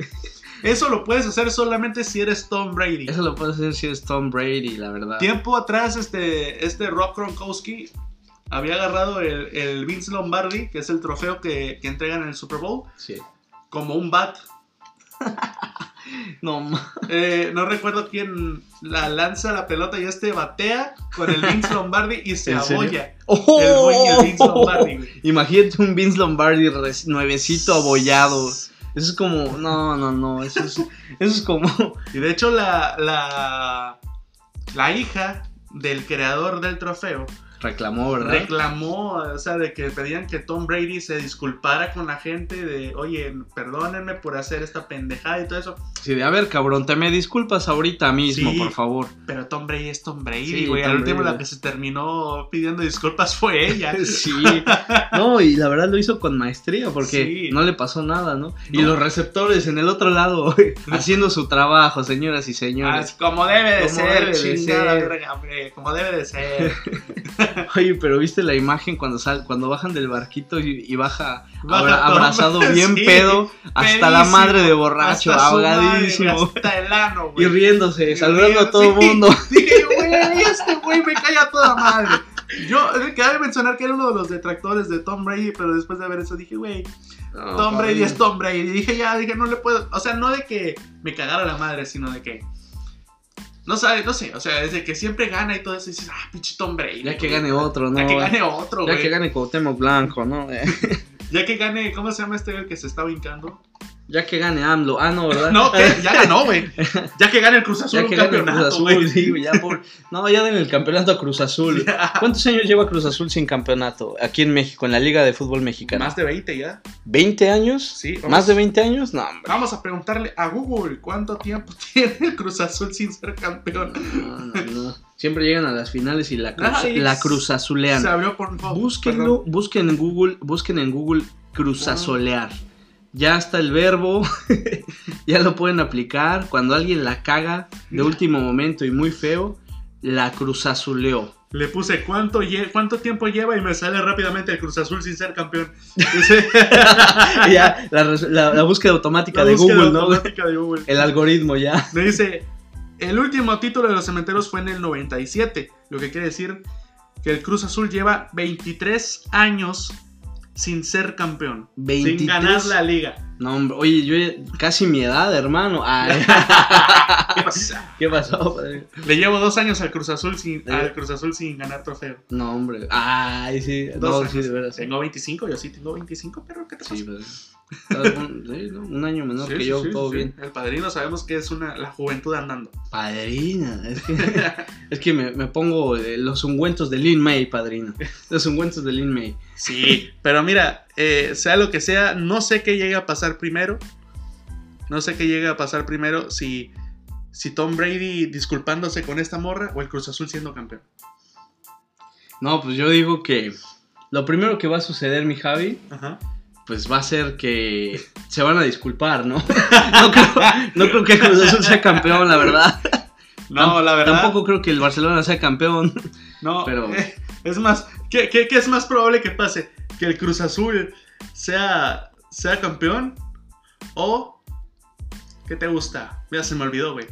Eso lo puedes hacer solamente si eres Tom Brady. Eso lo puedes hacer si eres Tom Brady, la verdad. Tiempo atrás, este, este Rob Gronkowski había agarrado el, el, Vince Lombardi, que es el trofeo que, que entregan en el Super Bowl, sí. Como un bat. no, eh, no recuerdo quién la lanza la pelota y este batea con el Vince Lombardi y se abolla. el, Vince Lombardi. Imagínate un Vince Lombardi nuevecito abollado. Eso es como, no, no, no, eso es, eso es como... Y de hecho la, la, la hija del creador del trofeo Reclamó, ¿verdad? Reclamó, o sea, de que pedían que Tom Brady se disculpara con la gente de, oye, perdónenme por hacer esta pendejada y todo eso. Sí, de, a ver, cabrón, te me disculpas ahorita mismo, por favor. Pero Tom Brady es Tom Brady, güey. Al último la que se terminó pidiendo disculpas fue ella. sí. No, y la verdad lo hizo con maestría porque no le pasó nada, ¿no? Y los receptores en el otro lado, haciendo su trabajo, señoras y señores. como debe de ser, como debe de ser. Oye, pero viste la imagen cuando sal, cuando bajan del barquito y, baja, abrazado bien pedo hasta la madre de borracho, ahogadísimo. hasta el ano, güey. Y riéndose, saludando a todo el mundo. Dije, güey, este güey me cae a toda madre. Yo cabe mencionar que era uno de los detractores de Tom Brady, pero después de ver eso dije, güey, Tom Brady es Tom Brady. Y dije, ya, dije, no le puedo. O sea, no de que me cagara la madre, sino de que no sabe, no sé, o sea, desde que siempre gana y todo eso, dices, ah, pinche Tom Brady. Ya que gane otro, ¿no? Ya que gane otro, güey. Ya que gane Cuauhtémoc Blanco, ¿no? ya que gane, ¿cómo se llama este que se está brincando? Ya que gane AMLO. Ah, no, ¿verdad? no, ya ganó, güey. Ya que gane el Cruz Azul. Ya que gane el Cruz Azul, sí, güey. Ya por... No, ya den el campeonato a Cruz Azul. ¿Cuántos años lleva Cruz Azul sin campeonato aquí en México, en la Liga de Fútbol Mexicano? Más de 20 ya. ¿20 años? Sí. ¿Más de 20 años? No, hombre. Vamos a preguntarle a Google cuánto tiempo tiene el Cruz Azul sin ser campeón. No, no, no. Siempre llegan a las finales y la cruz, la cruz azulean. Se abrió por favor. Búsquenlo, busquen en Google, busquen en Google cruz azulear ya está el verbo, ya lo pueden aplicar. Cuando alguien la caga de último momento y muy feo, la Cruz Azuleó. Le puse cuánto, cuánto tiempo lleva y me sale rápidamente el Cruz Azul sin ser campeón. ya, la, búsqueda automática, de, Google, ¿no? El algoritmo ya. Me dice, el último título de los cementeros fue en el 97, lo que quiere decir que el Cruz Azul lleva 23 años sin ser campeón. Sin ganar la liga. No, hombre, oye, yo casi mi edad, hermano. ¿Qué pasó? ¿Qué pasó, Le llevo dos años al Cruz Azul sin, al Cruz Azul sin ganar trofeo. No, hombre. Ay, sí. Dos no, sí, de veras. Tengo 25, yo sí tengo 25, pero ¿qué te pasa? Sí, un, año menor que yo, todo bien. El padrino sabemos que es una, la juventud andando. Padrina, es que, es que me, me, pongo eh, los ungüentos de Lin May, padrino. Los ungüentos de Lin May. Sí, pero mira, eh, sea lo que sea, no sé qué llega a pasar primero. No sé qué llega a pasar primero si, si Tom Brady disculpándose con esta morra o el Cruz Azul siendo campeón. No, pues yo digo que lo primero que va a suceder, mi Javi, Ajá pues va a ser que se van a disculpar, ¿no? no, creo, que Cruz Azul sea campeón, la verdad. No, la verdad. Tampoco creo que el Barcelona sea campeón. No, pero. es más, ¿qué, es más probable que pase? ¿Que el Cruz Azul sea, sea campeón? ¿O qué te gusta? Mira, se me olvidó, güey.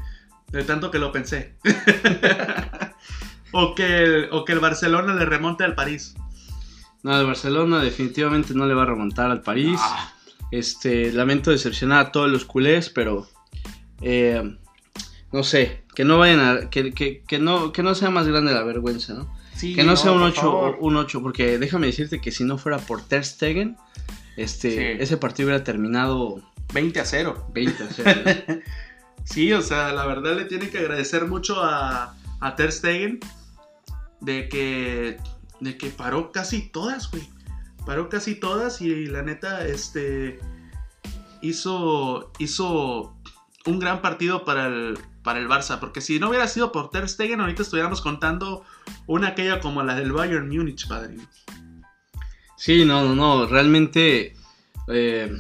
De tanto que lo pensé. o, que o que el Barcelona le remonte al París. No, el Barcelona definitivamente no le va a remontar al París. Este, lamento decepcionar a todos los culés, pero eh, no sé, que no vayan a que, que, no que no sea más grande la vergüenza, ¿no? que no, sea un 8 un 8 porque déjame decirte que si no fuera por Ter Stegen, este ese partido hubiera terminado 20 a 0. 20 a 0. sí, o sea, la verdad le tiene que agradecer mucho a, a Ter Stegen de que de que paró casi todas, güey. Paró casi todas y la neta, este, hizo, hizo un gran partido para el, para el Barça. Porque si no hubiera sido por Ter Stegen, ahorita estuviéramos contando una aquella como la del Bayern Múnich, padre. Sí, no, no, no. Realmente eh,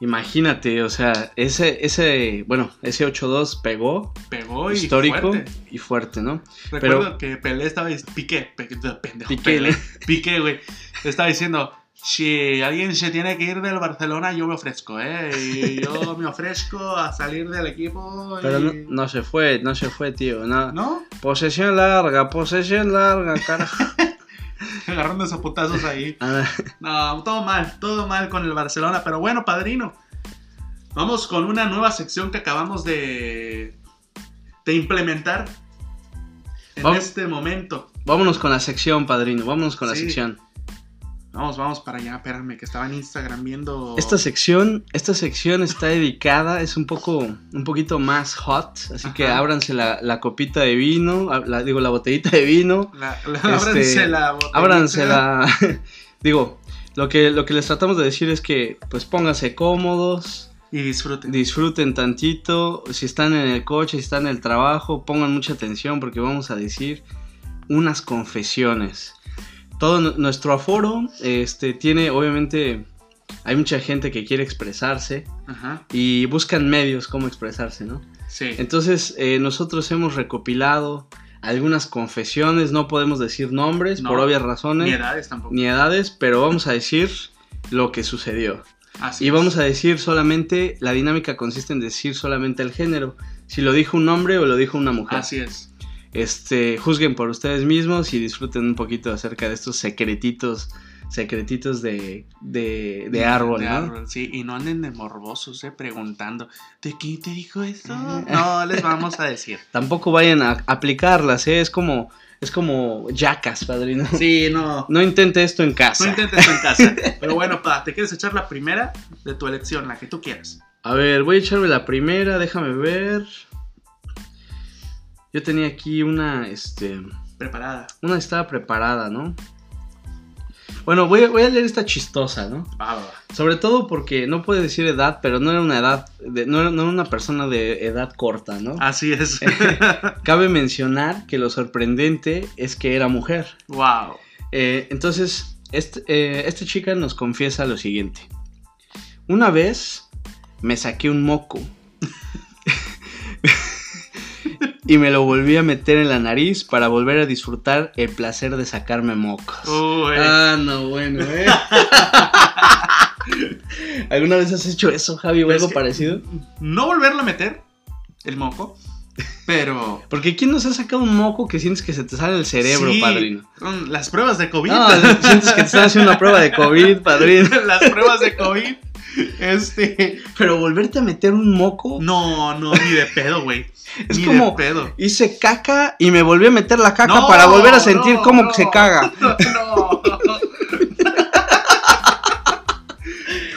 Imagínate, o sea, ese, ese, bueno, ese 8-2 pegó. Pegó y histórico fuerte. y fuerte, ¿no? Recuerdo que Pelé estaba Piqué, pendejo, Piqué, Piqué, güey. Estaba diciendo, si alguien se tiene que ir del Barcelona, yo me ofrezco, ¿eh? Y yo me ofrezco a salir del equipo. Pero no, se fue, no se fue, tío. No. ¿No? Posesión larga, posesión larga, carajo. agarrando esos putazos ahí. No, todo mal, todo mal con el Barcelona. Pero bueno, padrino. Vamos con una nueva sección que acabamos de, de implementar en este momento. Vámonos con la sección, padrino. Vámonos con la sección. Vamos, vamos para allá, espérame, que estaba en Instagram viendo. Esta sección, esta sección está dedicada, es un poco, un poquito más hot, así que ábranse la, la, copita de vino, la, digo, la botellita de vino. La, ábranse este, la botellita. Ábranse la, digo, lo que, lo que les tratamos de decir es que, pues pónganse cómodos. Y disfruten. Disfruten tantito. Si están en el coche, si están en el trabajo, pongan mucha atención porque vamos a decir unas confesiones todo nuestro aforo este, tiene, obviamente, hay mucha gente que quiere expresarse y buscan medios cómo expresarse, ¿no? Sí. Entonces, eh, nosotros hemos recopilado algunas confesiones, no podemos decir nombres por obvias razones. Ni edades tampoco. Ni edades, pero vamos a decir lo que sucedió. Así y vamos a decir solamente, la dinámica consiste en decir solamente el género, si lo dijo un hombre o lo dijo una mujer. Así es. Este, juzguen por ustedes mismos y disfruten un poquito acerca de estos secretitos, secretitos de, de, de árbol, ¿no? sí, y no anden de morbosos, eh, preguntando, ¿de quién te dijo esto? No, les vamos a decir. Tampoco vayan a aplicarlas, ¿eh? Es como, es como yacas, padrino. Sí, no. No intente esto en casa. No intente esto en casa. Pero bueno, pa, ¿te quieres echar la primera de tu elección, la que tú quieras? A ver, voy a echarme la primera, déjame ver. Yo tenía aquí una, este... Preparada. Una estaba preparada, ¿no? Bueno, voy a, voy a leer esta chistosa, ¿no? Sobre todo porque no puede decir edad, pero no era una edad, no, era, una persona de edad corta, ¿no? Así es. Cabe mencionar que lo sorprendente es que era mujer. Wow. Eh, entonces, este, eh, esta chica nos confiesa lo siguiente. Una vez me saqué un moco y me lo volví a meter en la nariz para volver a disfrutar el placer de sacarme mocos. ah, no, bueno, ¿eh? ¿Alguna vez has hecho eso, Javi, o algo parecido? No volverlo a meter, el moco. Pero. Porque ¿quién nos ha sacado un moco que sientes que se te sale el cerebro, padrino? Las pruebas de COVID. No, sientes que te están haciendo una prueba de COVID, padrino. las pruebas de COVID. Este. Pero volverte a meter un moco. No, no, ni de pedo, güey. Es como pedo. hice caca y me volví a meter la caca para volver a sentir cómo se caga. No,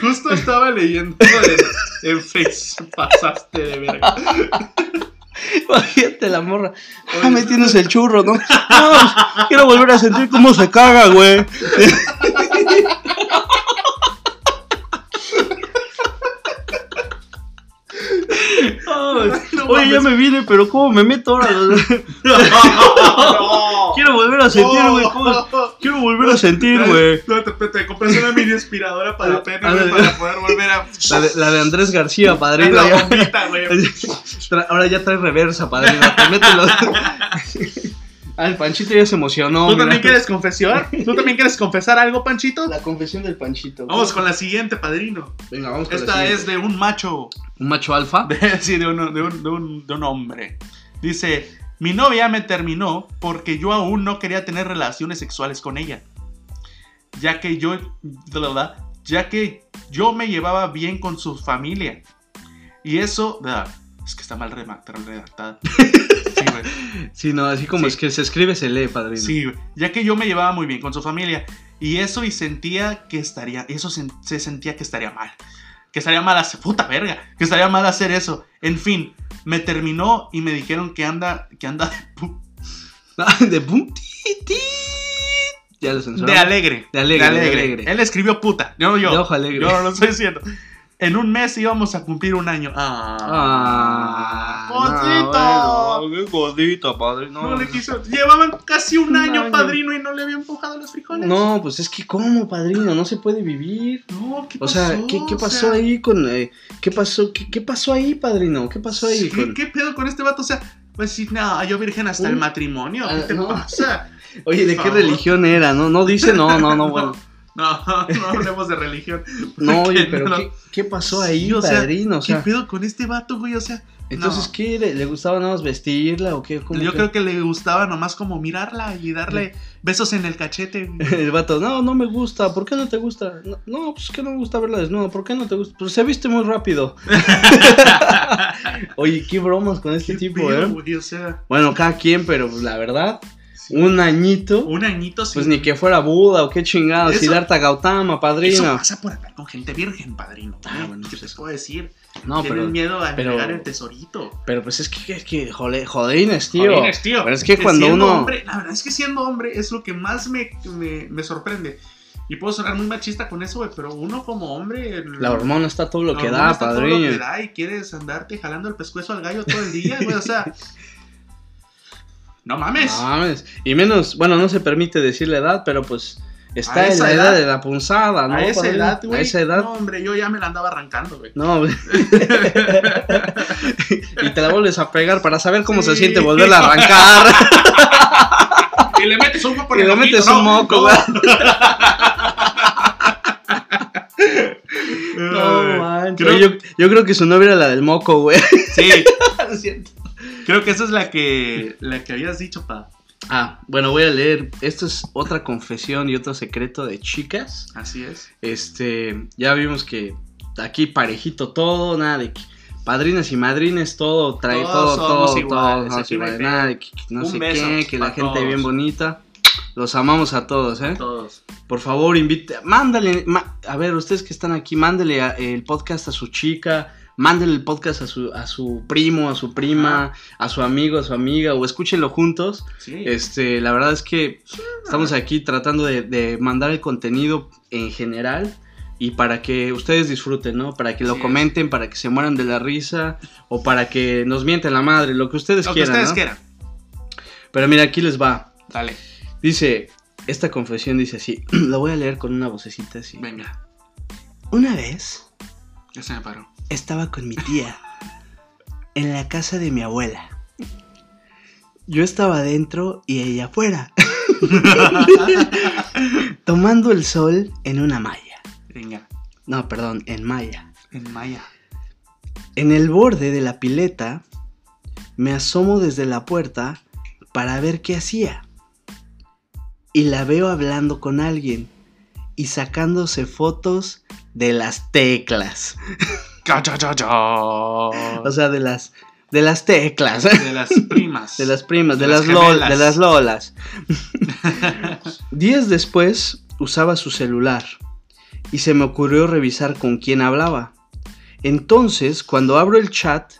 Justo estaba leyendo en, en Facebook. Pasaste de verga. Imagínate la morra. Ah, me tienes el churro, ¿no? No, quiero volver a sentir cómo se caga, güey. Oye, ya me vine, pero ¿cómo me meto ahora? Quiero volver a sentir, güey. Quiero volver a sentir, güey. No, te, te, compras una mini aspiradora para pene, para poder volver a. La de, la de Andrés García, padrino. La bombita, güey. Ahora ya trae reversa, padrino. Mételo. Ah, el Panchito ya se emocionó. ¿Tú también quieres confesión? ¿Tú también quieres confesar algo, Panchito? La confesión del Panchito. Vamos con la siguiente, padrino. Venga, vamos con Esta es de un macho. ¿Un macho alfa? sí, de un, de, un, de, un, de un hombre. Dice, mi novia me terminó porque yo aún no quería tener relaciones sexuales con ella. Ya que yo, de la verdad, ya que yo me llevaba bien con su familia. Y eso, es que está mal redactada. Sí, güey. Sí, no, así como es que se escribe, se lee, padrino. Sí, Ya que yo me llevaba muy bien con su familia. Y eso y sentía que estaría, eso se, sentía que estaría mal. Que estaría mal hacer, puta verga, que estaría mal hacer eso. En fin, me terminó y me dijeron que anda, que anda de de pum, Ya lo De alegre. De alegre, de alegre. Él escribió puta, no yo. De ojo alegre. Yo no lo estoy diciendo. En un mes íbamos a cumplir un año. ¡Ah! No, ¡Qué cosito, padrino! No le quiso. Llevaban casi un, año, padrino, y no le había empujado los frijoles. No, pues es que, ¿cómo, padrino? No se puede vivir. No, ¿qué pasó? O sea, ¿qué, qué pasó ahí con. Eh, ¿qué, pasó, qué, ¿Qué pasó ahí, padrino? ¿Qué pasó ahí? ¿Qué, ¿Qué pedo con este vato? O sea, pues sí, no, yo virgen hasta el matrimonio. ¿Qué ah, te pasa? Oye, ¿de qué religión era? No, no dice, no, no, no, bueno. No, no hablemos de religión. No, oye, pero ¿qué, pasó ahí, padrino? O sea, ¿Qué pedo con este vato, güey? O sea. Entonces, ¿qué? ¿Le, gustaba nada más vestirla o qué? Yo creo que le gustaba nomás como mirarla y darle besos en el cachete. el vato, no, no me gusta. ¿Por qué no te gusta? No, pues que no me gusta verla desnuda. ¿Por qué no te gusta? Pues se viste muy rápido. Oye, qué bromas con este tipo, ¿eh? o sea... Bueno, cada quien, pero la verdad Un añito. Un añito Pues ni que fuera Buda o qué chingados. Siddhartha Gautama, padrino. Eso pasa por hablar con gente virgen, padrino. Ah, bueno, ¿Qué te puedo decir? No, Tienen pero. miedo a pero- entregar el tesorito. Pero pues es que, es que jole- jodines, tío. Jolines, tío. Pero es que cuando siendo uno. hombre- la verdad es que siendo hombre es lo que más me, me, me sorprende. Y puedo sonar muy machista con eso, güey, pero uno como hombre. el- La hormona está todo lo que da, está todo lo padrino. que da y quieres andarte jalando el pescuezo al gallo todo el día, güey. O sea. no mames. No mames. Y menos, bueno, no se permite decir la edad, pero pues está A en la edad, edad- de la punzada, ¿no? a esa edad, güey. A esa edad. No, hombre, yo ya me la andaba arrancando, güey. No, güey. y te la vuelves a pegar para saber cómo se siente volverla a arrancar. Y le metes un moco por y el le metes no, un moco, no. güey. No, manches. Creo- Yo, yo creo que su novia era la del moco, güey. Sí, Es cierto. Creo que esa es la que, la que habías dicho, pa. Ah, bueno, voy a leer. Esto es otra confesión y otro secreto de chicas. Así es. Este, ya vimos que aquí parejito todo, nada de que padrinas y madrines, todo, trae Todos todo, somos todo, iguales, no iguales, nada de que, que no Un sé beso qué, que la gente todos. bien bonita. Los amamos a todos, ¿eh? Todos. Por favor, invite, mándale, ma- a ver, ustedes que están aquí, mándele a- el podcast a su chica, mándele el podcast a su, a su primo, a su prima, a su amigo, a su amiga, o escúchenlo juntos. Sí. Este, la verdad es que estamos aquí tratando de, de mandar el contenido en general y para que ustedes disfruten, ¿no? Para que lo comenten, para que se mueran de la risa o para que nos mienten la madre, lo que ustedes Lo que quieran, ustedes ¿no? quieran. Pero mira, aquí les va. Dale. Dice, esta confesión dice así, lo voy a leer con una vocecita así. Venga. Una vez Ya se me paró. estaba con mi tía en la casa de mi abuela. Yo estaba adentro y ella afuera, tomando el sol en una malla. Venga. No, perdón, en malla. En Maya. En el borde de la pileta me asomo desde la puerta para ver qué hacía. Y la veo hablando con alguien y sacándose fotos de las teclas. O sea, de las de las teclas. de las primas. De las primas, de, De las, las lol- de las lolas. Días después usaba su celular y se me ocurrió revisar con quién hablaba. Entonces, cuando abro el chat,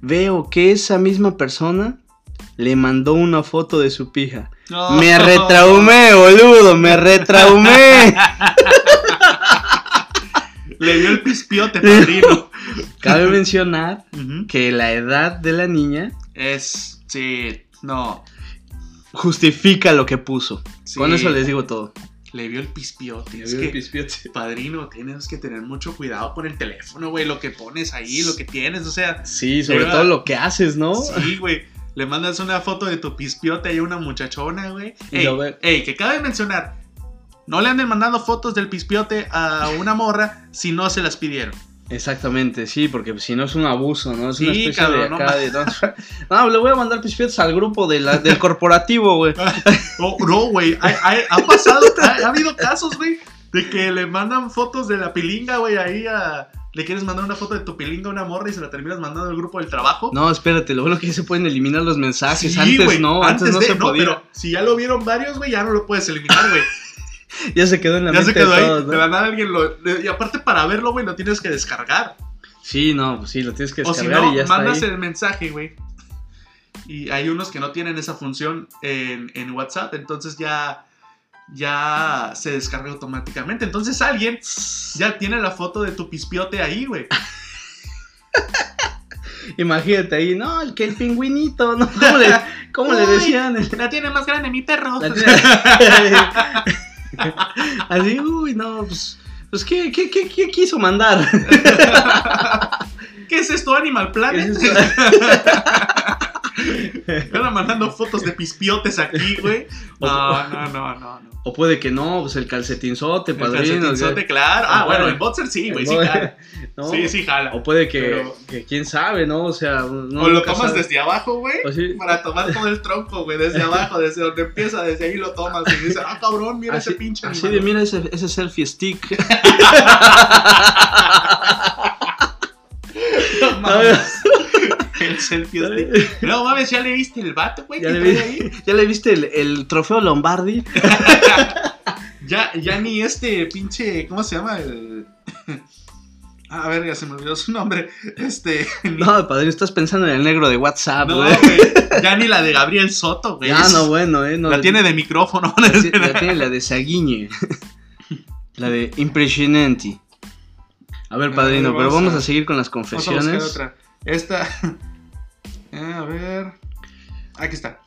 veo que esa misma persona le mandó una foto de su pija. No. Me retraumé, boludo, me retraumé. Le dio el pispiote, padrino. Cabe mencionar que la edad de la niña Es. Sí. No. justifica lo que puso. Sí. Con eso les digo todo. Le vio el pispiote. Es que, padrino, tienes que tener mucho cuidado con el teléfono, güey. Lo que pones ahí, lo que tienes. O sea, Sí, sobre todo lo que haces, ¿no? sí, güey. Le mandas una foto de tu pispiote a una muchachona, güey. Y Ey, que cabe mencionar. No le anden mandando fotos del pispiote a una morra si no se las pidieron. Exactamente, sí, porque si no es un abuso, ¿no? Es una Sí, especie cabrón, de no de- No, No, le voy a mandar pispiotes al grupo de la- del corporativo, güey. No, no, güey. hay- hay- Ha pasado, ha, ha habido casos, güey, de que le mandan fotos de la pilinga, güey, ahí a. Le quieres mandar una foto de tu pilinga a una morra y se la terminas mandando al grupo del trabajo. No, espérate, lo bueno que ya se pueden eliminar los mensajes. Sí, antes güey, no, antes, no de- se podía. pero si ya lo vieron varios, güey, ya no lo puedes eliminar, güey. Ya se quedó en la ya se quedó de ahí. todos, ¿no? De la nada alguien lo. Y aparte, para verlo, güey, lo tienes que descargar. Sí, no, pues sí, lo tienes que O si descargar no, y ya está mandas ahí. el mensaje, güey. Y hay unos que no tienen esa función en, en WhatsApp, entonces ya, ya se descarga automáticamente. Entonces alguien ya tiene la foto de tu pispiote ahí, güey. Imagínate ahí, no, el que el pingüinito, ¿no? ¿Cómo le, cómo le Uy. decían? La tiene más grande mi perro. Tiene- Así, uy, no, pues, pues ¿qué, qué, qué, qué quiso mandar? ¿Qué es esto, Animal ¿Qué Planet? es eso? Están mandando fotos de pispiotes aquí, güey. No, no, no, no. no. O puede que no, pues el calcetinzote, El padrino. calcetinzote, que- claro. Ah, Ah, bueno, en Boxer sí, güey, el sí. ¿no? Sí, sí, jala. O puede que, Pero- que quién sabe, ¿no? O sea, no, o lo tomas desde abajo, güey. Sí. Para tomar todo el tronco, güey, desde abajo, desde donde empieza, desde ahí lo tomas y dices, ah, cabrón, mira Así, ese pinche así animal". de, mira ese, ese selfie stick. No mames. El selfie. No mames, ya le viste el vato, güey. ¿Ya, vi- ahí? ¿Ya le viste el, el trofeo Lombardi? Ya, ya ni este pinche. ¿Cómo se llama? El. A ver, ya se me olvidó su nombre. Este. No, padrino, estás pensando en el negro de WhatsApp, No, güey. güey. Ya ni la de Gabriel Soto, güey. Ah, no, bueno, eh. No, la tiene de micrófono. la la tiene la de Saguiñe. La de impresionante. A ver, A padrino, ver, pero vamos a- a seguir con las Vamos a buscar confesiones. otra. Esta. Eh, A ver. Aquí está.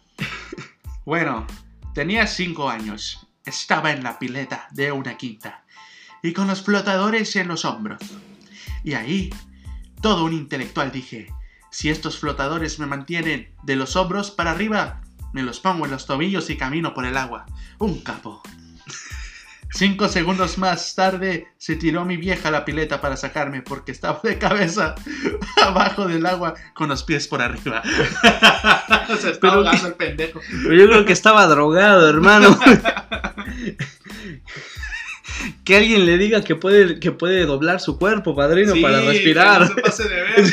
Bueno, tenía cinco años. Estaba en la pileta de una quinta. Y con los flotadores en los hombros. Y ahí, todo un intelectual dije: si estos flotadores me mantienen de los hombros para arriba, me los pongo en los tobillos y camino por el agua. Un capo. Cinco segundos más tarde se tiró mi vieja a la pileta para sacarme porque estaba de cabeza abajo del agua con los pies por arriba. se está ahogando el pendejo. Yo creo que estaba drogado, hermano. que alguien le diga que puede, que puede doblar su cuerpo, padrino, Sí, para que respirar. no se pase de.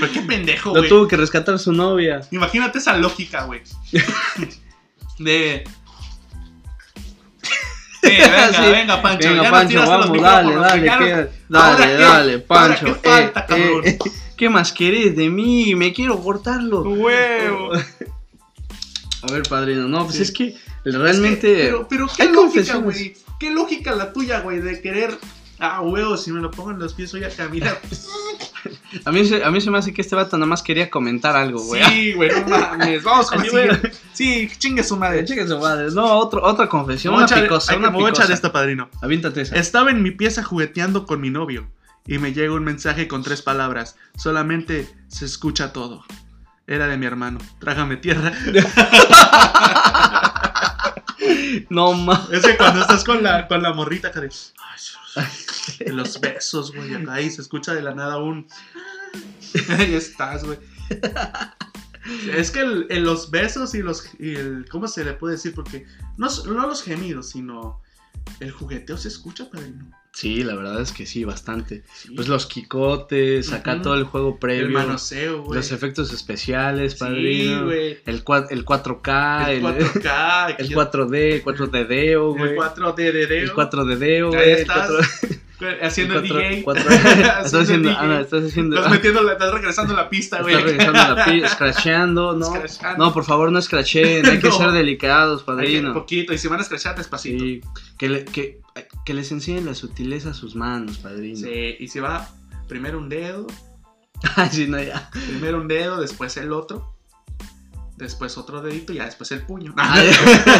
Pero qué pendejo, Lo güey. tuvo que rescatar su novia. Imagínate esa lógica, güey. De. Sí, venga, Sí. venga, Pancho. Venga, ya Pancho, vamos, dale, dale, ya no- qué- ¿Ahora dale, qué? dale, ¿Ahora Pancho. qué eh, falta, eh, eh, ¿Qué más querés de mí? Me quiero cortarlo. Huevo. A ver, padrino, no, pues Sí. es que Es que, realmente. pero, pero qué hay lógica, güey. Qué lógica la tuya, güey, de querer. Ah, huevo, si me lo pongo en los pies voy a caminar. A mí, se, a mí se me hace que este vato nada más quería comentar algo, güey. Sí, güey, no mames. Vamos con siguiente. Sí, chingue su madre. Cheque su madre. No, otro, otra confesión. Una picosa, una picosa. esta, padrino. Aviéntate esa. Estaba en mi pieza jugueteando con mi novio y me llega un mensaje con tres palabras. Solamente se escucha todo. Era de mi hermano. Trágame tierra. No mames. Ese cuando estás con la, con la morrita acá de... Ay, de los besos, güey. Acá y se escucha de la nada un... Ahí estás, güey. Es que el- los besos y los... y ¿Cómo se le puede decir? Porque no, no los gemidos, sino... El jugueteo se escucha, padrino. Sí, la verdad es que sí, bastante. Sí. Pues los quicotes, acá todo el juego el previo. manoseo, güey. Los efectos especiales, Sí, padrino. güey. el, cua- el 4K, El el, 4K. el aquí- 4D, el 4 de Deo, güey. El 4 de dedeo. El 4 de Deo, Ahí güey. el estás, 4 Haciendo el 4 DJ. cuatro- Haciendo Estás haciendo, DJ. ah, no, estás haciendo. Estás metiendo, la- estás regresando a la pista, güey. Estás regresando a la pista, scratcheando, ¿no? Scratchando. No, por favor, no scratchen, hay que ser delicados, padrino. poquito. Y si van a escrachar, despacito. Sí. Que, le- que, que les enseñen la sutileza a sus manos, padrino. Y si va primero un dedo, Ay, sí, no, ya. primero un dedo, después el otro. Después otro dedito y ya después el puño. Ay,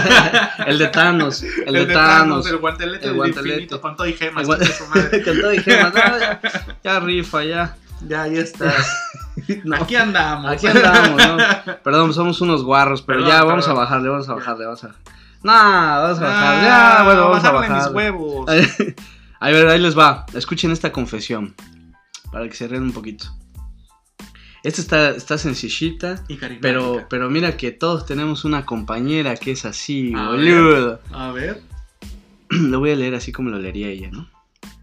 el de Thanos, el, de Thanos, Thanos. El guantelete El guantelete. infinito con todo y gemas. El. Con todo y gemas, no, ya, ya rifa, ya. Ya, ahí estás. No, Aquí andamos. aquí andamos, ¿no? Perdón, somos unos guarros, pero Perdón, ya vamos perdón. a bajarle, vamos a bajarle, vamos a. No, vamos a bajar, Ah, ya, bueno, vamos a bajarle bajar. mis huevos. A ver, ahí les va. Escuchen esta confesión. Para que se rían un poquito. Esta está, está sencillita. Y. Pero, pero mira que todos tenemos una compañera que es así, A boludo. A ver, Lo voy a leer así como lo leería ella, ¿no?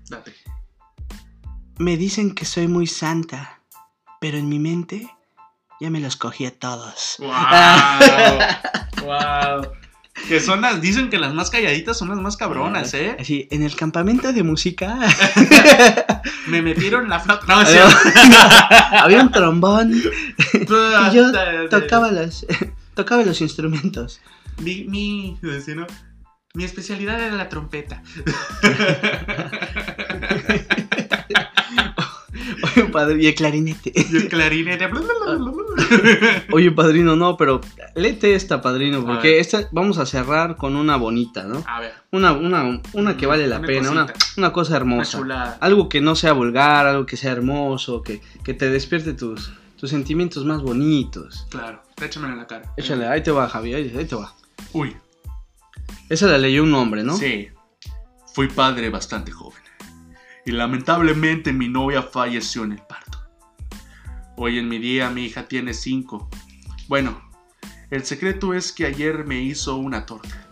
date. Me dicen que soy muy santa, pero en mi mente ya me los cogí a todos. ¡Wow! ¡Wow! Que son las. Dicen que las más calladitas son las más cabronas, ¿eh? Así, en el campamento de música Me metieron la flauta. No, sí. había un trombón y yo tocaba los, tocaba los instrumentos. Mi, mi, ¿no? mi especialidad era la trompeta. Oye, padre, y el clarinete. Y el clarinete. Oye, padrino, no, pero léete esta, padrino, porque esta vamos a cerrar con una bonita, ¿no? A ver, Una, una, una que vale la Una pena, una, una cosa una hermosa. chulada. Algo que no sea vulgar, algo que sea hermoso, que, que te despierte tus, tus sentimientos más bonitos. Claro, échamelo en la cara. Échale, ahí te va, Javi, ahí, ahí te va. Uy, Esa la leyó un hombre, ¿no? sí. Fui padre bastante joven. Y lamentablemente mi novia falleció en el parto. Hoy en mi día mi hija tiene cinco. Bueno, el secreto es que ayer me hizo una torta.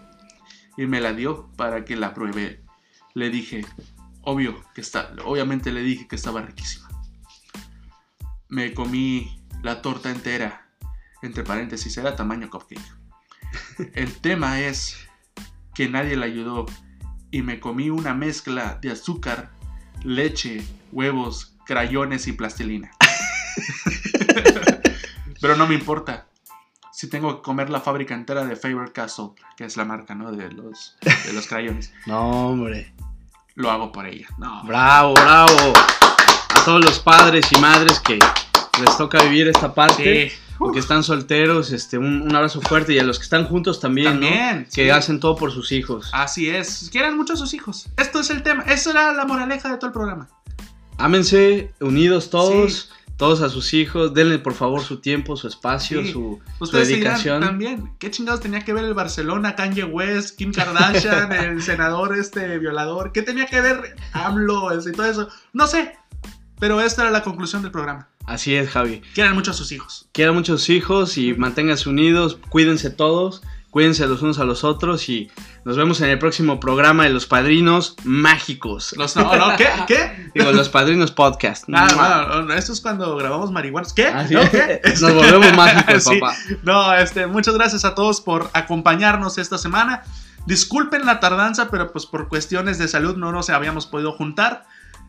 Y me la dio para que la pruebe. Le dije, obvio que está, obviamente le dije que estaba riquísima. me comí la torta entera. Entre paréntesis, era tamaño cupcake. El tema es que nadie le ayudó y me comí una mezcla de azúcar, leche, huevos, crayones y plastilina. Pero no me importa. Si tengo que comer la fábrica entera de Faber Castle, que es la marca, ¿no? De los, de los crayones. No, hombre. Lo hago por ella. No. Bravo, bravo. A todos los padres y madres que les toca vivir esta parte. Sí. o que están solteros, este, un, un abrazo fuerte. Y a los que están juntos también, ¿no? También, Que hacen todo por sus hijos. Así es. Quieran mucho a sus hijos. Esto es el tema. Esa era la moraleja de todo el programa. Ámense, unidos todos, todos a sus hijos. Denle por favor su tiempo, su espacio, Sí. su, su Ustedes dedicación. también. ¿Qué chingados tenía que ver el Barcelona, Kanye West, Kim Kardashian, el senador este violador? ¿Qué tenía que ver AMLO y todo eso? No sé. Pero esta era la conclusión del programa. Así es, Javi. Quieran mucho a sus hijos. Quieran muchos hijos y manténganse unidos, cuídense todos, cuídense los unos a los otros y nos vemos en el próximo programa de Los Padrinos Mágicos. Los, no, no, ¿Qué? ¿Qué? Digo, Los Padrinos Podcast. Ah, bueno, esto es cuando grabamos marihuanos. ¿Qué? Ah, ¿sí? ¿No? ¿Qué? Nos volvemos mágicos, Sí. papá. No, este, muchas gracias a todos por acompañarnos esta semana. Disculpen la tardanza, pero pues por cuestiones de salud no nos habíamos podido juntar.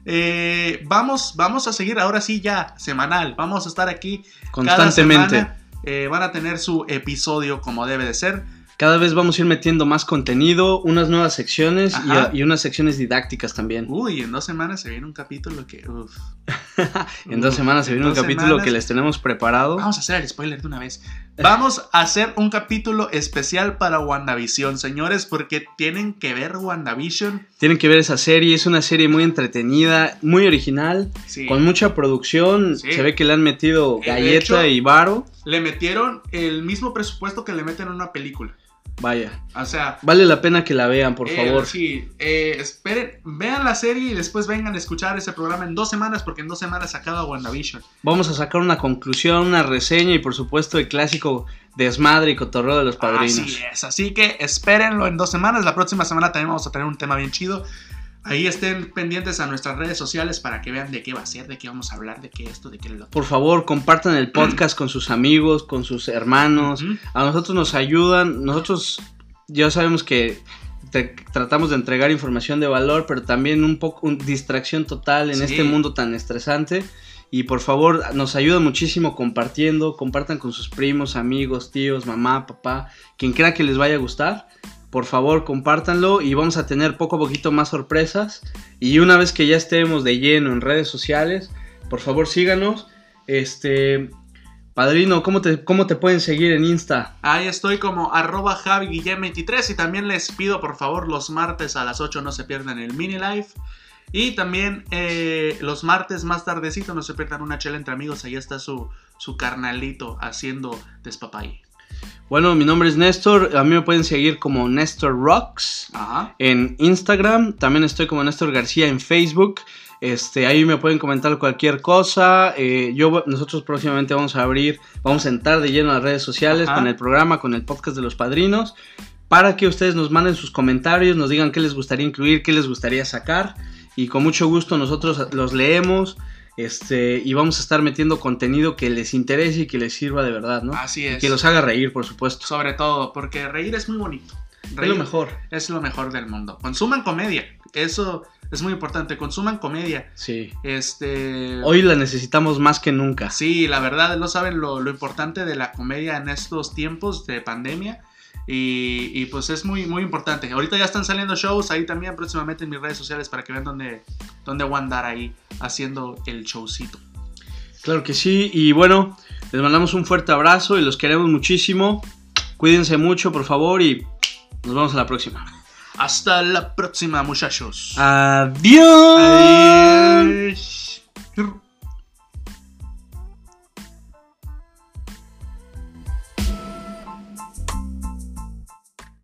Eh, vamos, vamos a seguir ahora sí ya semanal. Vamos a estar aquí cada Constantemente. semana. Eh, van a tener su episodio como debe de ser. Cada vez vamos a ir metiendo más contenido, unas nuevas secciones y, unas secciones didácticas también. Uy, en dos semanas se viene un capítulo que. uf. En dos semanas se en viene un capítulo semanas. que les tenemos preparado. Vamos a hacer el spoiler de una vez. Vamos a hacer un capítulo especial para WandaVision, señores, porque tienen que ver WandaVision. Tienen que ver esa serie, es una serie muy entretenida, muy original, Sí. con mucha producción. Sí. Se ve que le han metido De galleta hecho- y varo. Le metieron el mismo presupuesto que le meten a una película. Vaya, O sea, vale la pena que la vean, por eh, favor. Sí, eh, esperen, vean la serie y después vengan a escuchar ese programa en dos semanas, porque en dos semanas se acaba WandaVision. Vamos a sacar una conclusión, una reseña y por supuesto el clásico desmadre y cotorreo de los padrinos. Así es, así que espérenlo en dos semanas. La próxima semana también vamos a tener un tema bien chido. Ahí estén pendientes a nuestras redes sociales para que vean de qué va a ser, de qué vamos a hablar, de qué esto, de qué lo. Por favor, compartan el podcast con sus amigos, con sus hermanos. A nosotros nos ayudan. Nosotros ya sabemos que tratamos de entregar información de valor, pero también un poco un- distracción total en Sí. este mundo tan estresante. Y por favor, nos ayuda muchísimo compartiendo. Compartan con sus primos, amigos, tíos, mamá, papá, quien crea que les vaya a gustar. Por favor, compártanlo y vamos a tener poco a poquito más sorpresas. Y una vez que ya estemos de lleno en redes sociales, por favor síganos. Este, padrino, ¿cómo te, cómo te pueden seguir en Insta? Ahí estoy como arroba javiguillem23 y también les pido por favor los martes a las 8 no se pierdan el mini live. Y también eh, los martes más tardecito no se pierdan una chela entre amigos. Ahí está su, su carnalito haciendo despapay. Bueno, mi nombre es Néstor. A mí me pueden seguir como Néstor Rocks Ajá. en Instagram. También estoy como Néstor García en Facebook. Este, ahí me pueden comentar cualquier cosa. Eh, yo, nosotros próximamente vamos a abrir, vamos a entrar de lleno a las redes sociales Ajá. con el programa, con el podcast de los padrinos, para que ustedes nos manden sus comentarios, nos digan qué les gustaría incluir, qué les gustaría sacar. Y con mucho gusto nosotros los leemos. Este, y vamos a estar metiendo contenido que les interese y que les sirva de verdad, ¿no? Así Y es. que los haga reír, por supuesto. Sobre todo, porque reír es muy bonito. Es Reír lo mejor. es lo mejor del mundo. Consuman comedia. Eso es muy importante. Consuman comedia. Sí. Este. Hoy la necesitamos más que nunca. Sí, la verdad, no saben lo, lo importante de la comedia en estos tiempos de pandemia. Y, y, pues es muy, muy importante. Ahorita ya están saliendo shows ahí también próximamente en mis redes sociales para que vean dónde, dónde voy a andar ahí haciendo el showcito. Claro que sí. Y bueno, les mandamos un fuerte abrazo y los queremos muchísimo. Cuídense mucho, por favor, y nos vemos a la próxima. Hasta la próxima, muchachos. Adiós. Adiós.